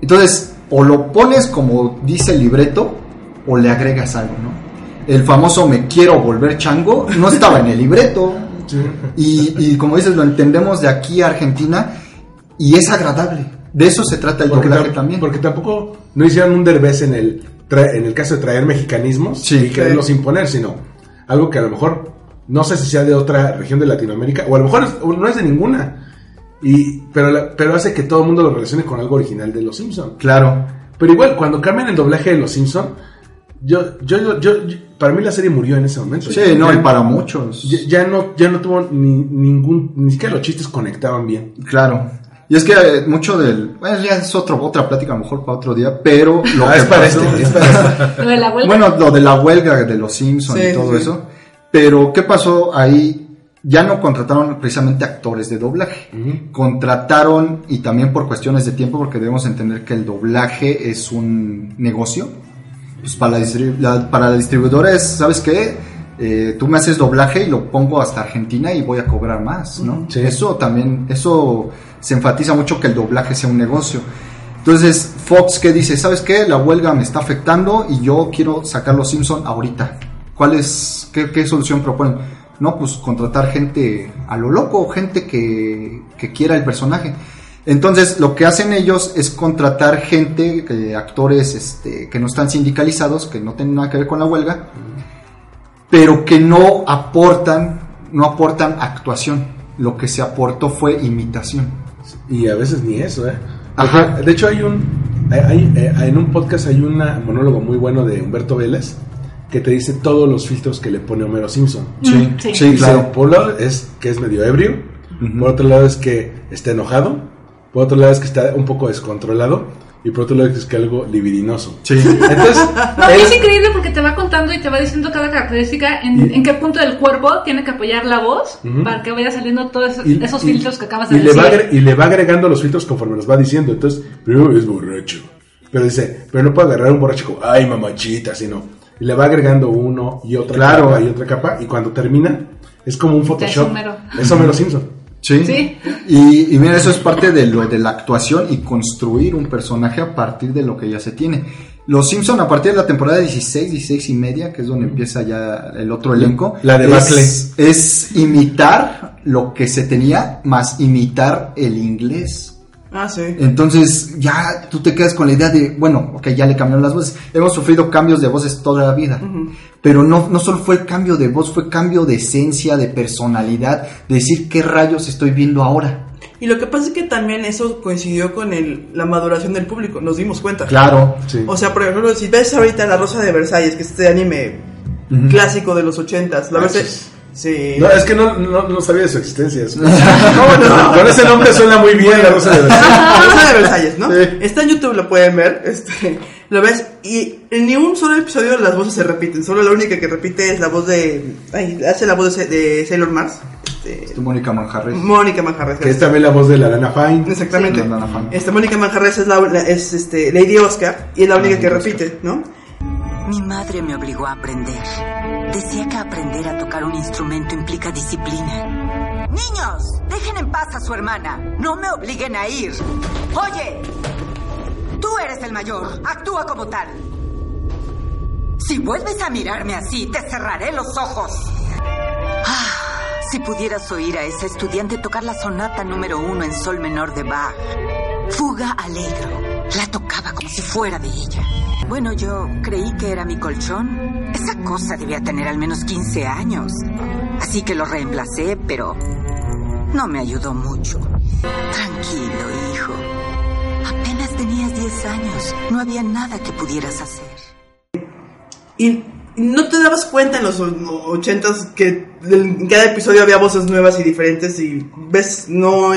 Entonces, o lo pones como dice el libreto, o le agregas algo, ¿no? El famoso me quiero volver chango no estaba en el libreto. Y, y como dices, lo entendemos de aquí a Argentina y es agradable. De eso se trata el Porque, doblaje tam- también. porque tampoco no hicieron un derbez en el, en el caso de traer mexicanismos y quererlos imponer, sino algo que a lo mejor No sé si sea de otra región de Latinoamérica, o a lo mejor es- no es de ninguna. Y, pero, la- pero hace que todo el mundo lo relacione con algo original de Los Simpsons. Claro. Pero igual, cuando cambian el doblaje de Los Simpsons, yo, yo, yo, yo- yo- para mí la serie murió en ese momento. Sí, Ya- no, y para muchos. Ya, ya no, ya no tuvo ni, ningún, ni siquiera los chistes conectaban bien. Claro. Y es que eh, mucho del... Bueno, ya es otro, otra plática a lo mejor para otro día, pero... Lo Ah, que es para pasó- este, es para Lo de la huelga. Bueno, lo de la huelga de los Simpsons Sí, y todo sí. eso. Pero, ¿qué pasó ahí? Ya no contrataron precisamente actores de doblaje. Contrataron, y también por cuestiones de tiempo, porque debemos entender que el doblaje es un negocio. Pues para la, distribu- la- para la distribuidora es, ¿sabes qué? Eh, tú me haces doblaje y lo pongo hasta Argentina y voy a cobrar más, ¿no? Eso también, eso se enfatiza mucho que el doblaje sea un negocio. Entonces, Fox, ¿qué dice? ¿Sabes qué? La huelga me está afectando y yo quiero sacar los Simpson ahorita. ¿Cuál es, qué, qué solución proponen? No, pues contratar gente a lo loco, gente que, que quiera el personaje. Entonces, lo que hacen ellos es contratar gente, que- actores este, que no están sindicalizados, que no tienen nada que ver con la huelga, pero que no aportan, no aportan actuación. Lo que se aportó fue imitación. Y a veces ni eso, ¿eh? Ajá. De hecho, hay un. hay- hay, eh, en un podcast hay un monólogo muy bueno de Humberto Vélez que te dice todos los filtros que le pone Homero Simpson. Sí, sí. sí, claro. Por un lado es que es medio ebrio, por otro lado es que está enojado, por otro lado es que está un poco descontrolado y por otro lado es que algo libidinoso. Sí. Entonces, No, él- es increíble porque te va contando y te va diciendo cada característica en, Y- en qué punto del cuerpo tiene que apoyar la voz Ujú. para que vaya saliendo todos esos, Y- esos y- filtros que acabas de y le, decir. va agre- y le va agregando los filtros conforme los va diciendo. Entonces, primero es borracho. Pero dice, pero no puede agarrar un borracho como, ay, mamachita, sino. Y le va agregando uno y otra Claro. capa y otra capa. Y cuando termina, es como un Photoshop. Homero. Es Homero Simpson. Sí. Sí. Y, y mira, eso es parte de lo de la actuación y construir un personaje a partir de lo que ya se tiene. Los Simpson a partir de la temporada 16, 16 y media, que es donde empieza ya el otro elenco, La de es, es imitar lo que se tenía, más imitar el inglés. Ah, sí. Entonces ya tú te quedas con la idea de, bueno, ok, ya le cambiaron las voces. Hemos sufrido cambios de voces toda la vida. Pero no, no solo fue cambio de voz, fue cambio de esencia, de personalidad, de decir qué rayos estoy viendo ahora. Y lo que pasa es que también eso coincidió con el, la maduración del público, nos dimos cuenta. Claro. O sea, por ejemplo, si ves ahorita La Rosa de Versalles, que es este anime clásico de los ochentas, la Ah, verdad sí. No, es que no, no, no sabía de su existencia. Es- ¿Cómo no? Con ese nombre suena muy bien la Rosa de Versalles. La Rosa de Versalles, ¿no? Está en YouTube, lo pueden ver. Este, lo ves y en ni un solo episodio las voces se repiten. Solo la única que repite es la voz de. Ay, hace la voz de, de Sailor Mars. Este, Mónica Manjarres. Mónica Manjarres. Que es también la voz de la Lana Fine. Exactamente. Sí, la Lana Fine. Esta Mónica Manjarres es, la, la- es este, Lady Oscar y es la única que repite, ¿no? Mi madre me obligó a aprender. Decía que aprender a tocar un instrumento implica disciplina. Niños, dejen en paz a su hermana. No me obliguen a ir. Oye, tú eres el mayor. Actúa como tal. Si vuelves a mirarme así, te cerraré los ojos. Ah, si pudieras oír a esa estudiante tocar la sonata número uno en sol menor de Bach. Fuga alegro. La tocaba como si fuera de ella. Bueno, yo creí que era mi colchón. Esa cosa debía tener al menos 15 años. Así que lo reemplacé, pero no me ayudó mucho. Tranquilo, hijo. Apenas tenías 10 años. No había nada que pudieras hacer. Y no te dabas cuenta en los ochentas que en cada episodio había voces nuevas y diferentes y ves, no...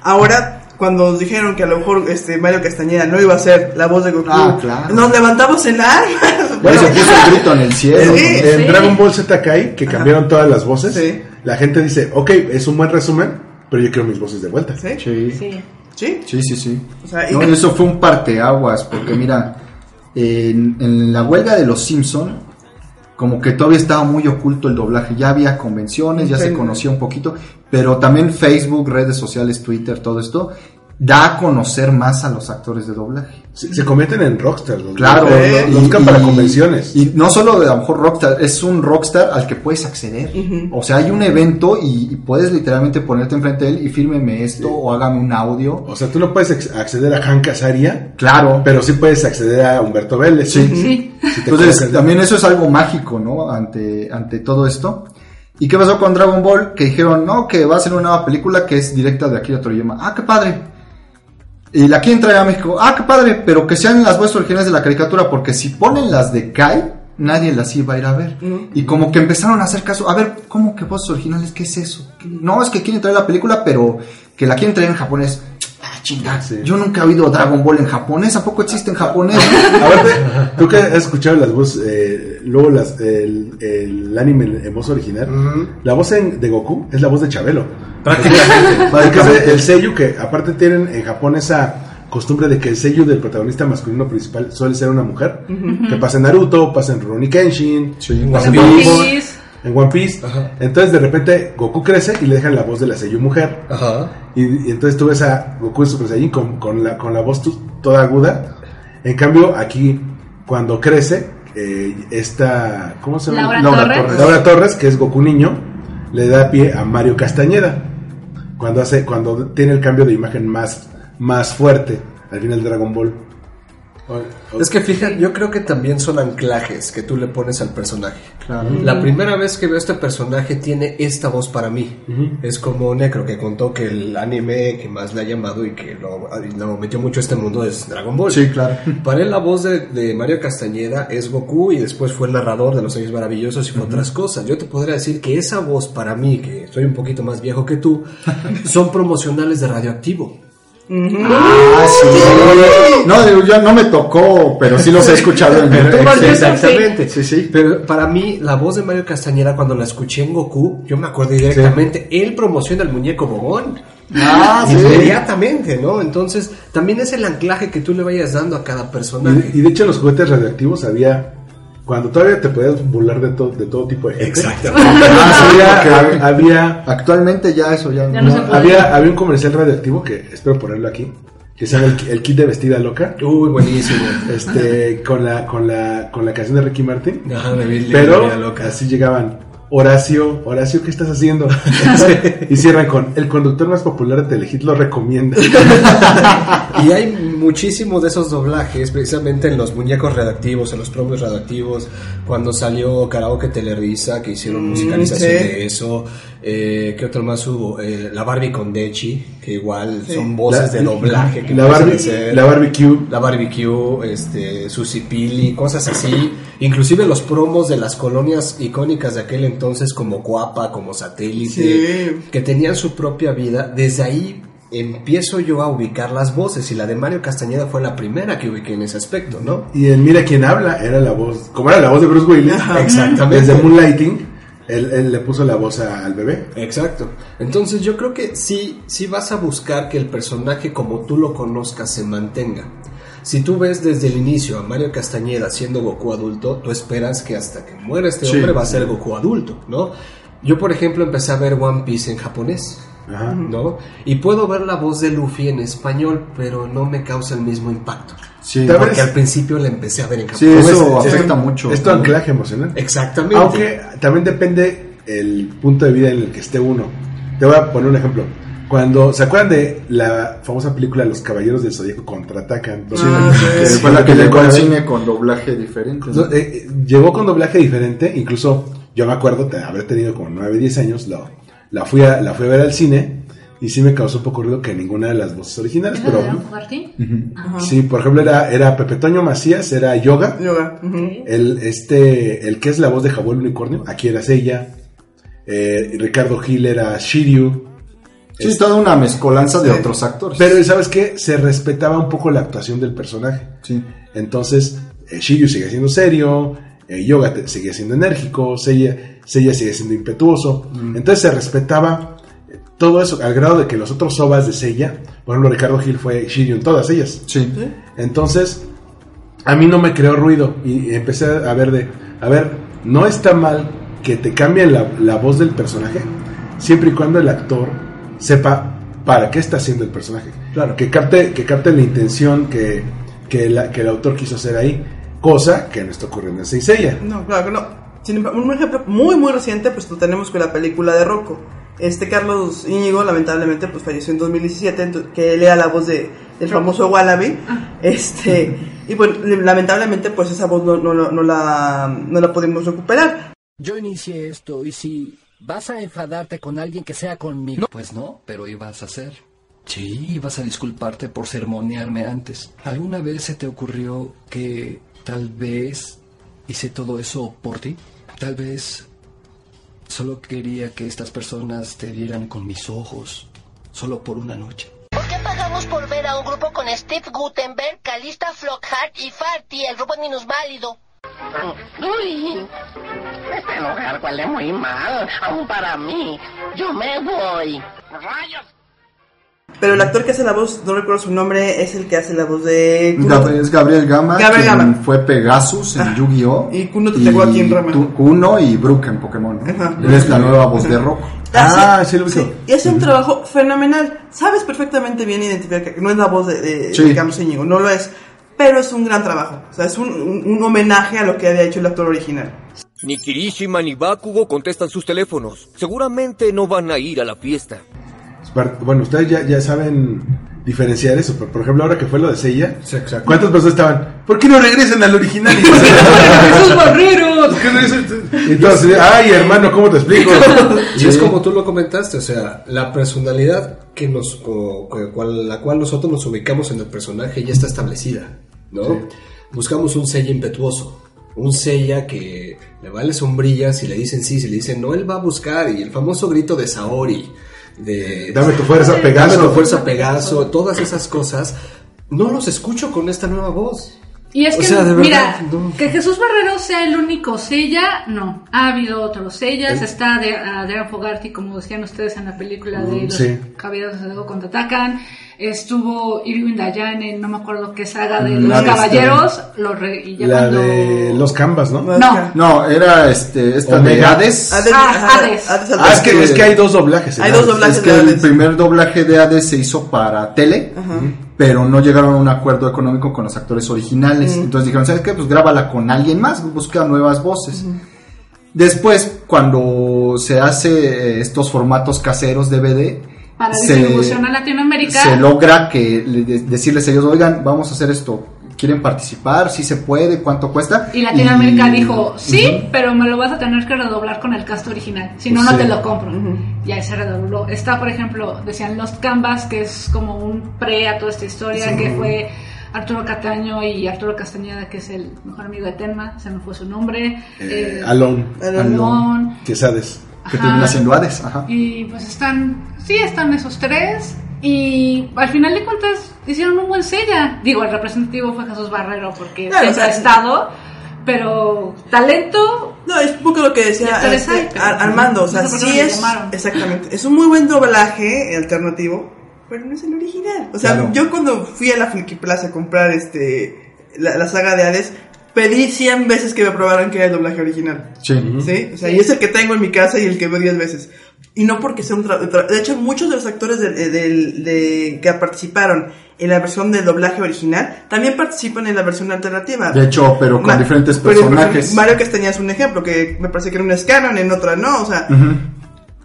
Ahora, cuando nos dijeron que a lo mejor este Mario Castañeda no iba a ser la voz de Goku, Ah, claro. nos levantamos en armas. Bueno, se puso el grito en el cielo. Sí, en sí. Dragon Ball Z Kai, que cambiaron todas las voces, la gente dice, ok, es un buen resumen, pero yo quiero mis voces de vuelta. Sí. Sí. Sí, sí, sí. O sea, y- No, eso fue un parteaguas, porque mira, en, en la huelga de los Simpson, como que todavía estaba muy oculto el doblaje, ya había convenciones, ya se conocía un poquito, pero también Facebook, redes sociales, Twitter, todo esto, da a conocer más a los actores de doblaje. Se, se convierten en rockstars. los- Claro, los- los buscan para convenciones. Y no solo de a lo mejor rockstar, es un rockstar al que puedes acceder. O sea, hay un evento y, y puedes literalmente ponerte enfrente de él y fírmeme esto o hágame un audio. O sea, tú no puedes acceder a Hank Azaria, Claro. pero sí puedes acceder a Humberto Vélez. Sí. Si te Entonces, también eso es algo mágico, ¿no? Ante, ante todo esto. ¿Y qué pasó con Dragon Ball? Que dijeron, no, que va a ser una nueva película que es directa de Akira Toriyama. Ah, qué padre. Y la quieren traer a México. Ah, qué padre, pero que sean las voces originales de la caricatura, porque si ponen las de Kai, nadie las iba a ir a ver. Y como que empezaron a hacer caso, a ver, ¿cómo que voces originales? ¿Qué es eso? No, es que quieren traer la película, pero que la quieren traer en japonés. Ah, chinga, yo nunca he oído Dragon Ball en japonés, ¿a poco existe en japonés? Aparte, tú que has escuchado las voces, eh, luego las, el, el anime en voz original, la voz en- de Goku es la voz de Chabelo. Prácticamente. Prácticamente. El sello que aparte tienen en Japón esa costumbre de que el sello del protagonista masculino principal suele ser una mujer, que pasa en Naruto, pasa en Rurouni Kenshin, Pasa en One Piece. en One Piece. Entonces de repente Goku crece y le dejan la voz de la sello mujer. Y, y entonces tú ves a Goku en Super Saiyan con, con la, con la voz toda aguda. En cambio, aquí, cuando crece, eh, esta. ¿Cómo se llama? Laura Torres. Laura Torres, que es Goku niño, le da pie a Mario Castañeda. Cuando, hace, cuando tiene el cambio de imagen más, más fuerte al final de Dragon Ball. Es que fíjate, yo creo que también son anclajes que tú le pones al personaje. Claro. La primera vez que veo este personaje tiene esta voz para mí. Es como Necro que contó que el anime que más le ha llamado y que lo, lo metió mucho a este mundo es Dragon Ball. Sí, claro. Para él la voz de, de Mario Castañeda es Goku y después fue el narrador de Los Años Maravillosos y fue otras cosas. Yo te podría decir que esa voz para mí, que soy un poquito más viejo que tú, son promocionales de Radioactivo. Ah, sí. No, ya no me tocó, pero sí los he escuchado en Exactamente. Sí, sí. Pero para mí, la voz de Mario Castañeda, cuando la escuché en Goku, yo me acordé directamente. Él promociona el muñeco Bogón. Ah, sí. Inmediatamente, ¿no? Entonces, también es el anclaje que tú le vayas dando a cada personaje. Y, y de hecho, los juguetes radioactivos había. Cuando todavía te podías burlar de, todo de todo tipo de gente. Exactamente. Ah, había, había, Actualmente ya eso ya, Ya no se puede. había, había un comercial radioactivo que espero ponerlo aquí. Que se llama el, el kit de vestida loca. Uy, buenísimo. Este, con la, con la, con la canción de Ricky Martin. Ajá, de Billy, Pero Vestida Loca. así llegaban. Horacio, Horacio, ¿qué estás haciendo? y cierran con el conductor más popular de Telehit lo recomienda. Y hay muchísimos de esos doblajes, precisamente en los muñecos redactivos, en los promos redactivos, cuando salió Karaoke Telerisa, que hicieron Mm, musicalización sí. de eso. Eh, ¿Qué otro más hubo? Eh, la Barbie con Dechi, que igual Sí. son voces La- de doblaje. Que la hacer. la Barbecue. La Barbecue, este, Susie Pili, cosas así. Inclusive los promos de las colonias icónicas de aquel entonces, como Guapa, como Satélite, Sí. que tenían su propia vida. Desde ahí empiezo yo a ubicar las voces y la de Mario Castañeda fue la primera que ubiqué en ese aspecto, ¿no? Y en Mira quién habla era la voz, como era la voz de Bruce Willis, Exactamente. desde Moonlighting, él, él le puso la voz al bebé. Exacto. Entonces yo creo que sí, sí vas a buscar que el personaje como tú lo conozcas se mantenga. Si tú ves desde el inicio a Mario Castañeda siendo Goku adulto, tú esperas que hasta que muera este Sí. hombre va a ser Goku adulto, ¿no? Yo, por ejemplo, empecé a ver One Piece en japonés, Ajá. ¿no? Y puedo ver la voz de Luffy en español, pero no me causa el mismo impacto. Sí. Porque al principio la empecé a ver en Sí, japonés. eso Es- afecta mucho. Es tu anclaje emocional. Exactamente. Aunque también depende el punto de vida en el que esté uno. Te voy a poner un ejemplo. Cuando se acuerdan de la famosa película Los Caballeros del Zodíaco contraatacan, Ah, sí. Sí, fue la que le llegó al cine con doblaje diferente. No, eh, eh, llegó con doblaje diferente, incluso yo me acuerdo de haber tenido como 9, 10 años, lo- la, fui a, la fui a ver al cine y sí me causó un poco ruido que ninguna de las voces originales, ¿Esa pero de Martín? Ajá. sí, por ejemplo era, era Pepe Toño Macías, era Yoga, Yoga. el, este, el que es la voz de Jabón Unicornio, aquí era ella, eh, Ricardo Gil era Shiryu, Sí, toda una mezcolanza de Sí. otros actores. pero ¿sabes qué? Se respetaba un poco la actuación del personaje. Sí. Entonces, eh, Shiryu sigue siendo serio, eh, Yoga te- sigue siendo enérgico, Seiya, Seiya sigue siendo impetuoso. Entonces se respetaba eh, todo eso, al grado de que los otros sobas de Seiya, por ejemplo, Ricardo Gil fue Shiryu en todas ellas. Sí. Entonces, a mí no me creó ruido y empecé a ver de, a ver, no está mal que te cambien la, la voz del personaje, siempre y cuando el actor sepa para qué está haciendo el personaje. Claro. Que capte, que capte la intención que, que, la- que el autor quiso hacer ahí, cosa que no está ocurriendo en Seiya. No, claro que no. Sin embargo, un ejemplo muy, muy reciente, pues lo tenemos con la película de Rocco. Este Carlos Íñigo, lamentablemente, pues falleció en 2017, ento- que él era la voz de, del famoso Wallaby. Este, y bueno, lamentablemente, pues esa voz no, no, no la, no la pudimos recuperar. Yo inicié esto y si ¿Vas a enfadarte con alguien que sea conmigo? Pues no, pero ibas a hacer. Sí, ibas a disculparte por sermonearme antes. ¿Alguna vez se te ocurrió que tal vez hice todo eso por ti? Tal vez solo quería que estas personas te vieran con mis ojos, solo por una noche. ¿Por qué pagamos por ver a un grupo con Steve Gutenberg, Calista Flockhart y Farty, el robot minusválido? Uy, este lugar huele muy mal, aún para mí. Yo me voy. ¡Rayos! Pero el actor que hace la voz, no recuerdo su nombre, es el que hace la voz de... Kuno- es Gabriel Gama, Gabriel quien Gama. fue Pegasus en Yu-Gi-Oh! Y Kuno te tengo aquí en Roma. tu- Kuno y Brook en Pokémon. ¿no? Él es la nueva voz de Rock. Ah, sí, lo ubico. Y hace un trabajo fenomenal. Sabes perfectamente bien identificar que no es la voz de, de, Sí. de Carlos Íñigo, no lo es. Pero es un gran trabajo. O sea, es un, un- un homenaje a lo que había hecho el actor original. Ni Kirishima ni Bakugo contestan sus teléfonos. Seguramente no van a ir a la fiesta. Bueno, ustedes ya, ya saben diferenciar eso. Por, por ejemplo, ahora que fue lo de Seiya, ¿cuántas personas estaban? ¿Por qué no regresan al original? Y ¡Esos barreros! Entonces, ay, hermano, ¿cómo te explico? Y es como tú lo comentaste, o sea, la personalidad que nos, cual- la cual nosotros nos ubicamos en el personaje ya está establecida, ¿no? Sí. Buscamos un Seiya impetuoso, un Seiya que le vale sombrillas y le dicen sí, si le dicen no, él va a buscar, y el famoso grito de Saori, de... Dame tu fuerza, Pegaso. Dame tu fuerza, Pegaso, todas esas cosas, no los escucho con esta nueva voz. Y es O que, sea, de verdad, mira, no. que Jesús Barrero sea el único Sella, no. Ha habido otros Sellas. Está de, Adrián Fogarty, como decían ustedes en la película de Mm, Los sí. Caballeros de contraatacan. Estuvo Irwin Dayan en no me acuerdo qué saga de La Los de Caballeros. Lo re- y ya La cuando- de los Canvas, ¿no? No. No, era este, esta de. Hades. Hades, Ah, ajá, Hades. Hades Ah, es que, es que hay dos doblajes. Hay dos doblajes Es que de el primer doblaje de Hades se hizo para tele, pero no llegaron a un acuerdo económico con los actores originales. Entonces dijeron, ¿sabes qué? Pues grábala con alguien más, busca nuevas voces. Después, cuando se hace eh, estos formatos caseros DVD, Para se- distribución a Latinoamérica. se logra que le- de- decirles a ellos, oigan, vamos a hacer esto. ¿Quieren participar? ¿Sí se puede? ¿Cuánto cuesta? Y Latinoamérica Y- dijo, sí, Ujú. pero me lo vas a tener que redoblar con el cast original. Si no, Pues no sí. te lo compro. Y ahí se redobló. Está, por ejemplo, decían Lost Canvas, que es como un pre a toda esta historia, Sí. que fue Arturo Cataño y Arturo Castañeda, que es el mejor amigo de Tenma, se me fue su nombre. Eh, Eh, Alon. Alon. Que es Hades. Que Ajá. termina siendo Hades. Ajá. Y pues están, sí, están esos tres. Y al final de cuentas hicieron un buen sella. Digo, el representativo fue Jesús Barrero porque Claro, siempre o sea, ha estado. Pero talento. No, es un poco lo que decía este, Armando, o sea, sí es, exactamente, es un muy buen doblaje alternativo, pero no es el original. O sea, Claro. yo cuando fui a la Friki Plaza a comprar este, la, la saga de Hades, pedí 100 veces que me probaran que era el doblaje original. Sí. ¿Sí? O sea, y es el que tengo en mi casa y el que veo 10 veces. Y no porque sea un tra- tra- De hecho, muchos de los actores eh, del- de, que participaron en la versión del doblaje original también participan en la versión alternativa. De hecho, pero con Ma- diferentes pero, personajes. ejemplo, Mario Castañeda es un ejemplo, que me parece que en una es canon, en otra no, o sea. Ujú.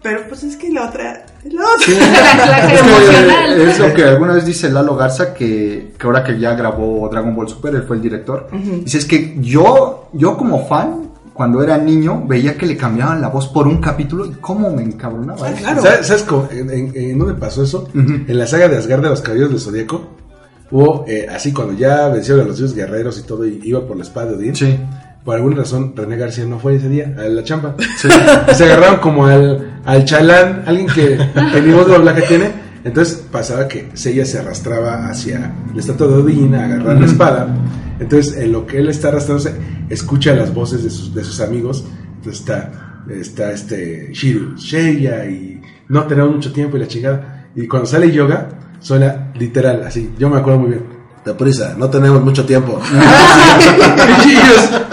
Pero pues es que la otra. La. Sí. Es que, es lo que alguna vez dice Lalo Garza que, que ahora que ya grabó Dragon Ball Super, él fue el director. Ujú. Dice es que yo, yo como fan, cuando era niño, veía que le cambiaban la voz por un capítulo y cómo me encabronaba. eso. ¿Sabes, sabes cómo- en, en- en dónde pasó eso? En la saga de Asgard de los Caballeros del Zodíaco. Hubo, eh, así cuando ya vencieron a los dioses guerreros y todo, y iba por la espada de Odín. Por alguna razón, René García no fue ese día a la chamba. Se agarraron como al, al chalán, alguien que el mismo doblaje tiene. Entonces pasaba que Seiya se arrastraba hacia la estatua de Odín a agarrar la espada. Entonces, en lo que él está arrastrándose, escucha las voces de sus, de sus amigos. Entonces está, está este Shiru, Seiya y no tenemos mucho tiempo y la chingada. Y cuando sale Yoga, suena literal así. Yo me acuerdo muy bien. Deprisa, no tenemos mucho tiempo.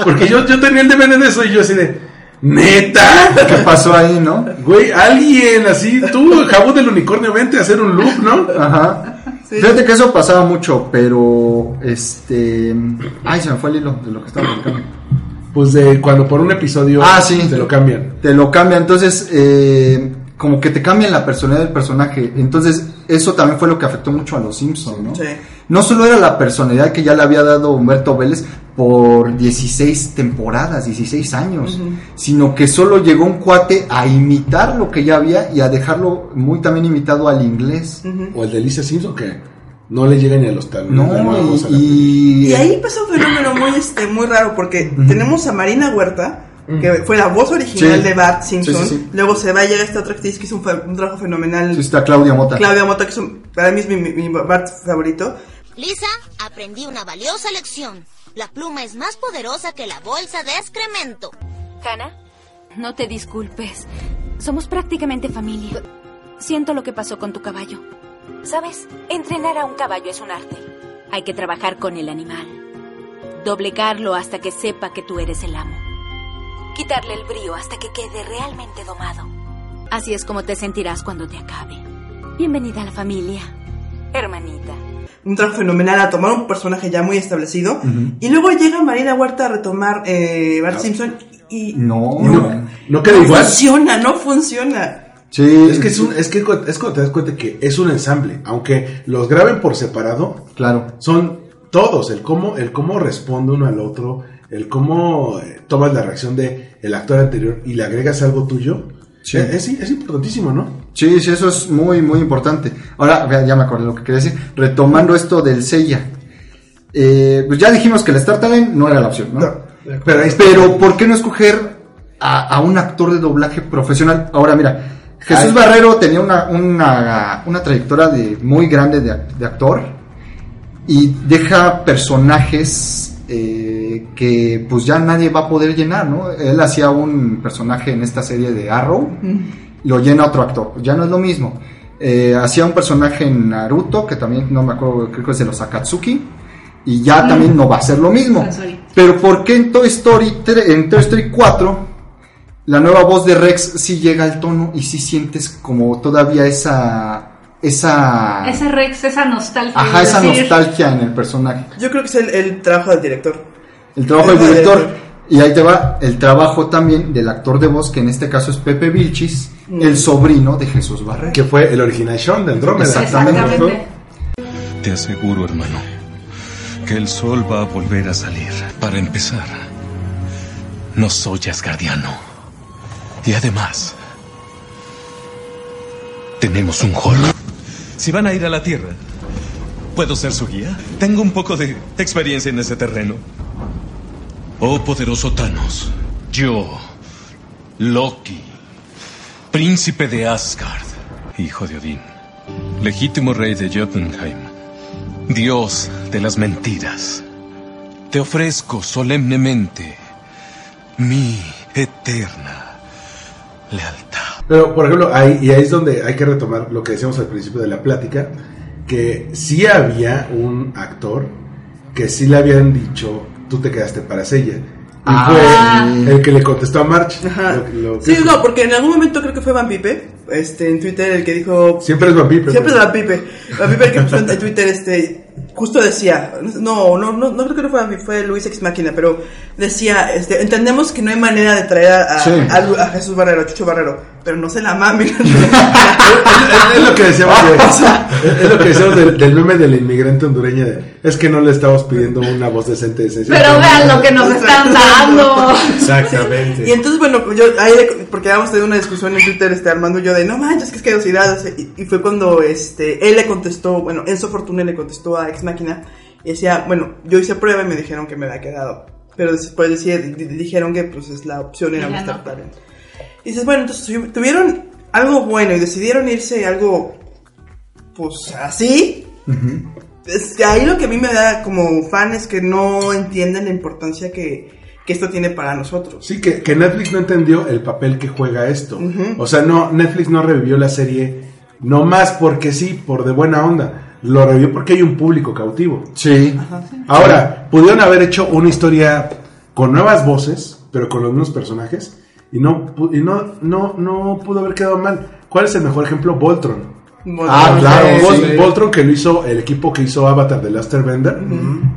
Porque yo, yo tenía el DVD de eso y yo así de, neta. ¿Qué pasó ahí, no? Güey, alguien así, tú, jabón del unicornio, vente a hacer un loop, ¿no? Ajá. Fíjate que eso pasaba mucho, pero este. Ay, se me fue el hilo de lo que estaba platicando. Pues de cuando por un episodio Ah, sí. te lo cambian. Te lo cambia, entonces, eh, como que te cambian la personalidad del personaje. Entonces, eso también fue lo que afectó mucho a los Simpsons, ¿no? Sí. No solo era la personalidad que ya le había dado Humberto Vélez por 16 temporadas, 16 años, sino que solo llegó un cuate a imitar lo que ya había y a dejarlo muy también imitado al inglés. O el de Lisa Simpson, que no le llega ni a los talones. No, a y, Y ahí pasa un fenómeno muy, este, muy raro porque tenemos a Marina Huerta, que fue la voz original Sí. de Bart Simpson. Sí, sí, sí. Luego se va y llega esta otra actriz que hizo un, fa- un trabajo fenomenal. Sí, está Claudia Mota. Claudia Mota, que es un- para mí es mi, mi- mi Bart favorito. Lisa, aprendí una valiosa lección. La pluma es más poderosa que la bolsa de excremento. Hannah, no te disculpes. Somos prácticamente familia. Siento lo que pasó con tu caballo. Sabes, entrenar a un caballo es un arte. Hay que trabajar con el animal. Doblegarlo hasta que sepa que tú eres el amo. Quitarle el brío hasta que quede realmente domado. Así es como te sentirás cuando te acabe. Bienvenida a la familia, hermanita. Un trabajo fenomenal a tomar un personaje ya muy establecido. Y luego llega Marina Huerta a retomar eh, Bart Simpson y No, No, no queda igual. funciona, no funciona. Sí. Es que es, un, es que es cuando te das cuenta que es un ensamble, aunque los graben por separado, claro, son todos el cómo el cómo responde uno al otro, el cómo eh, tomas la reacción de el actor anterior y le agregas algo tuyo. Sí. Es, es importantísimo, ¿no? Sí, sí, eso es muy, muy importante. Ahora, ya me acordé lo que quería decir. Retomando esto del Sella. Eh, pues ya dijimos que el Star Talent no era la opción, ¿no? pero, pero ¿por qué no escoger a, a un actor de doblaje profesional? Ahora, mira, Jesús Ay. Barrero tenía una, una, una trayectoria de, muy grande de, de actor y deja personajes eh, que pues ya nadie va a poder llenar, ¿no? Él hacía un personaje en esta serie de Arrow lo llena otro actor, ya no es lo mismo. Eh, hacía un personaje en Naruto, que también no me acuerdo, creo que es de los Akatsuki, y ya Mm. también no va a ser lo mismo. Sensori. Pero ¿por qué en Toy Story, en Toy Story 4 la nueva voz de Rex sí llega al tono y sí sientes como todavía esa esa Ese Rex, esa nostalgia. Ah. ajá, es esa decir, nostalgia en el personaje. Yo creo que es el, el trabajo del director. El trabajo del El- director y ahí te va el trabajo también del actor de voz que en este caso es Pepe Vilchis, Mm. el sobrino de Jesús Barrera. Que fue el original Sean de Andrómeda. Exactamente. Te aseguro, hermano, que el sol va a volver a salir. Para empezar, no soy asgardiano. Y además, tenemos un Hulk. Si van a ir a la Tierra, ¿puedo ser su guía? Tengo un poco de experiencia en ese terreno. Oh poderoso Thanos, yo, Loki, príncipe de Asgard, hijo de Odín, legítimo rey de Jotunheim, dios de las mentiras, te ofrezco solemnemente mi eterna lealtad. Pero, por ejemplo, ahí, y ahí es donde hay que retomar lo que decíamos al principio de la plática, que sí había un actor que sí le habían dicho, tú te quedaste para Sella. Y Ah. fue el que le contestó a March. Ajá. Lo- lo que Sí, es- no, porque en algún momento creo que fue Van Pipe, este, en Twitter, el que dijo... Siempre es Van Pipe. Siempre es Van Pipe. Van Pipe el que puso en Twitter, este, justo decía, no, no, no, no creo que no fue fue Luis Ex Máquina, pero decía, este, entendemos que no hay manera de traer a, a- Sí. a Lu- a Jesús Barrero, a Chucho Barrero, pero no se la mamen. es, es lo que decíamos, de- es, es lo que decíamos del, del meme del inmigrante hondureño. de, es que no le estamos pidiendo una voz decente. decente. Pero vean lo que nos están dando. Exactamente. Y entonces, bueno, pues yo ahí, porque habíamos tenido una discusión en Twitter, este, Armando y yo, de no manches, que es Y, y fue cuando este, él le contestó, bueno, Enzo Fortuna le contestó a Ex Máquina y decía, bueno, yo hice prueba y me dijeron que me había quedado. Pero después decía, di- di- dijeron que pues es la opción era Mr. no. Talent. Y dices, bueno, entonces tu- tuvieron algo bueno y decidieron irse algo, pues así. Es que ahí lo que a mí me da como fan es que no entienden la importancia que, que esto tiene para nosotros. Sí, que, que Netflix no entendió el papel que juega esto. O sea, no, Netflix no revivió la serie no más porque sí, por de buena onda. Lo revivió porque hay un público cautivo. Sí. Ahora, pudieron haber hecho una historia con nuevas voces, pero con los mismos personajes, y no, pu- y no, no, no pudo haber quedado mal. ¿Cuál es el mejor ejemplo? Voltron. Ah, claro, Vol- sí. Voltron que lo hizo el equipo que hizo Avatar de Laster Bender.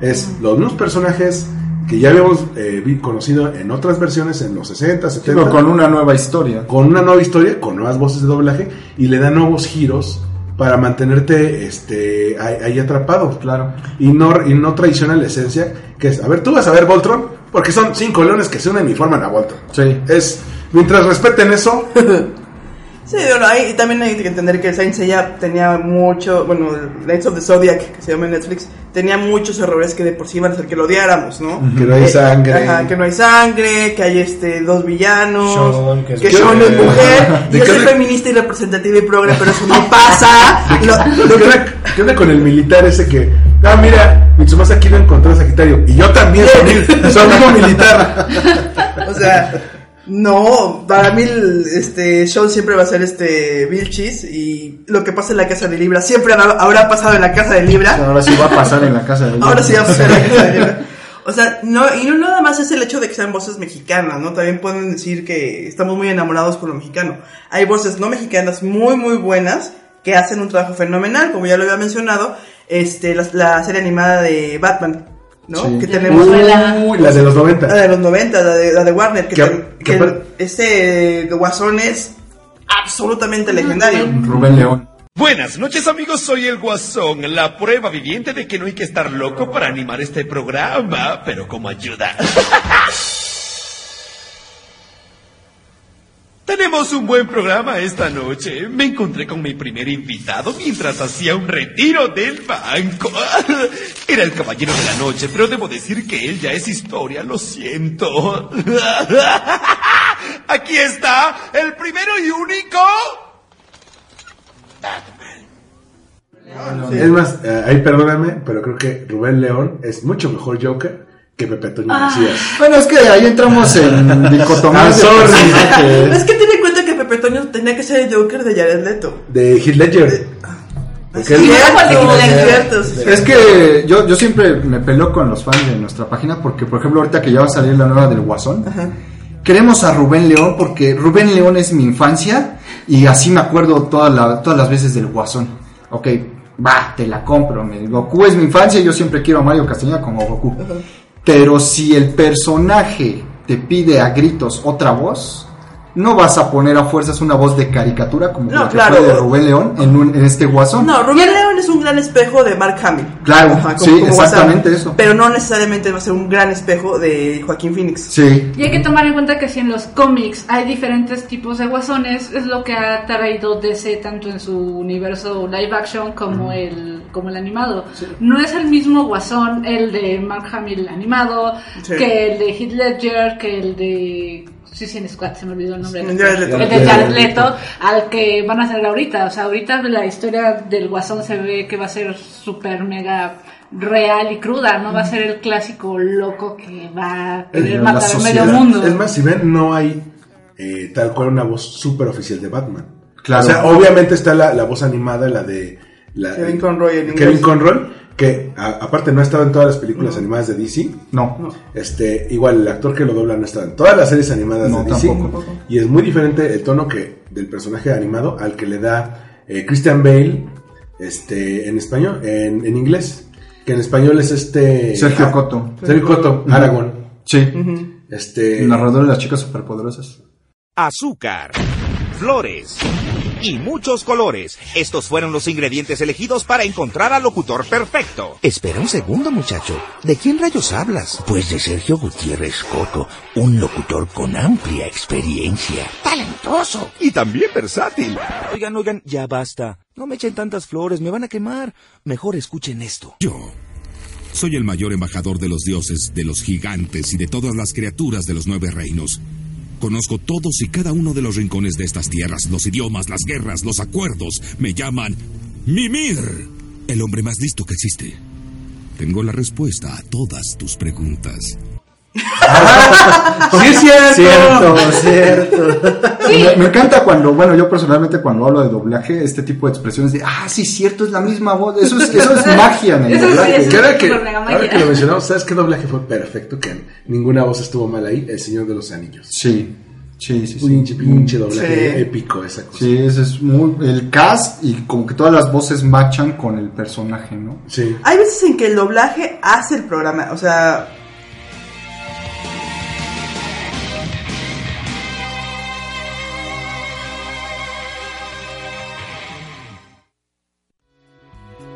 Es los mismos personajes que ya habíamos eh, conocido en otras versiones en los 60, 70. pero con una nueva historia. Con una nueva historia, con nuevas voces de doblaje y le dan nuevos giros para mantenerte este ahí, atrapado, claro. Y no, y no traiciona la esencia, que es, a ver, tú vas a ver Voltron, porque son cinco leones que se unen y forman a Voltron. Sí. Es, mientras respeten eso, Sí, bueno, hay, y también hay que entender que Saint Seiya tenía mucho, bueno, Knights of the Zodiac, que se llama en Netflix, tenía muchos errores que de por sí iban a hacer que lo odiáramos, ¿no? Que no hay Eh, sangre. ajá, que no hay sangre, que hay este dos villanos, Sean, que que, es Sean mujer. es mujer, ¿De y yo soy le- feminista y representativa y progre, pero eso no pasa. Lo- ¿Qué onda, qué onda con el militar ese que, ah, mira, Mitsumasa aquí lo encontró a Sagitario, y yo también soy, soy amigo militar. O sea, no, para mí el- este Sean siempre va a ser este Vilchis y lo que pasa en la casa de Libra siempre habrá, pasado en la casa de Libra. Ahora sí va a pasar en la casa de Ahora sí va a pasar en la casa de Libra. O sea, no, y no nada más es el hecho de que sean voces mexicanas, ¿no? También pueden decir que estamos muy enamorados con lo mexicano. Hay voces no mexicanas muy, muy buenas que hacen un trabajo fenomenal, como ya lo había mencionado, este, la, la serie animada de Batman, ¿no? Sí. Que tenemos... Uy, la de los 90. La de los 90, la de, la de Warner, que, Que- ten- que que apar- este Guasón es absolutamente legendario. Rubén León. Buenas noches amigos, soy el Guasón, la prueba viviente de que no hay que estar loco para animar este programa, pero como ayuda. Tenemos un buen programa esta noche. Me encontré con mi primer invitado mientras hacía un retiro del banco. Era el caballero de la noche, pero debo decir que él ya es historia, lo siento. Aquí está, el primero y único. Es más, eh, ahí perdóname, pero creo que Rubén León es mucho mejor Joker que Pepe Toño Ah. Macías. Bueno, es que ahí entramos en dicotomías de. Es que tiene en cuenta que Pepe Toño tenía que ser el Joker de Jared Leto. De Heath Ledger. Cierto, sí, Es que yo, yo siempre me peleo con los fans de nuestra página porque, por ejemplo, ahorita que ya va a salir la nueva del Guasón, queremos a Rubén León porque Rubén León es mi infancia y así me acuerdo toda la- todas las veces del Guasón. Ok, va, te la compro. Me, Goku es mi infancia y yo siempre quiero a Mario Castañeda como Goku. Pero si el personaje te pide a gritos otra voz, no vas a poner a fuerzas una voz de caricatura como No, la que claro. fue de Rubén León en, un- en este Guasón. No, Rubén León es un gran espejo de Mark Hamill. Claro, Ajá, sí, exactamente WhatsApp. eso. Pero no necesariamente va a ser un gran espejo de Joaquín Phoenix. Sí. Y hay que tomar en cuenta que si en los cómics hay diferentes tipos de guasones, es lo que ha traído DC tanto en su universo live action como el como el animado. No es el mismo guasón el de Mark Hamill animado Sí. que el de Heath Ledger, que el de Suicide Squad, se me olvidó el nombre. El de Jared Leto, al que van a hacer ahorita. O sea, ahorita la historia del guasón se ve que va a ser súper mega real y cruda, no va a ser el clásico loco que va a querer matar a medio mundo. Es más, si ven, no hay eh, tal cual una voz súper oficial de Batman. Claro. O sea, obviamente está la, la voz animada, la de... La, Kevin Conroy en Kevin. Conroy, que a- aparte no ha estado en todas las películas animadas de DC. No. Este, igual el actor que lo dobla no ha estado en todas las series animadas No, de DC. tampoco. Y es muy diferente el tono que del personaje animado al que le da eh, Christian Bale este, en español, en, en inglés. Que en español es este... Sergio Ah, Coto. Sergio Coto, Ujú. Aragón. Sí. Este... El narrador de las chicas superpoderosas. azúcar, flores y muchos colores. Estos fueron los ingredientes elegidos para encontrar al locutor perfecto. Espera un segundo, muchacho. ¿De quién rayos hablas? Pues de Sergio Gutiérrez Coto, un locutor con amplia experiencia. Talentoso y también versátil. Oigan, oigan, ya basta. No me echen tantas flores, me van a quemar. Mejor escuchen esto. Yo soy el mayor embajador de los dioses, de los gigantes y de todas las criaturas de los nueve reinos. Conozco todos y cada uno de los rincones de estas tierras, los idiomas, las guerras, los acuerdos. Me llaman Mimir, el hombre más listo que existe. Tengo la respuesta a todas tus preguntas. Sí, es cierto. Cierto, cierto. Me, me encanta cuando, bueno, yo personalmente cuando hablo de doblaje, este tipo de expresiones de, ah, sí, cierto, es la misma voz. Eso es, eso es magia en el Eso sí doblaje. es Que ahora que, lo mencionamos, ¿sabes qué doblaje fue perfecto? Que ninguna voz estuvo mal ahí, El Señor de los Anillos. Sí, sí, sí. sí. Pinche, pinche doblaje Sí. épico esa cosa. Sí, ese es muy, el cast y como que todas las voces machan con el personaje, ¿no? Sí. Hay veces en que el doblaje hace el programa, o sea...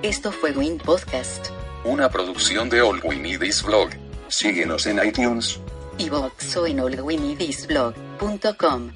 Esto fue Win Podcast. Una producción de All We Need Is Blog. Síguenos en iTunes. Y o en allwinidisblog.com.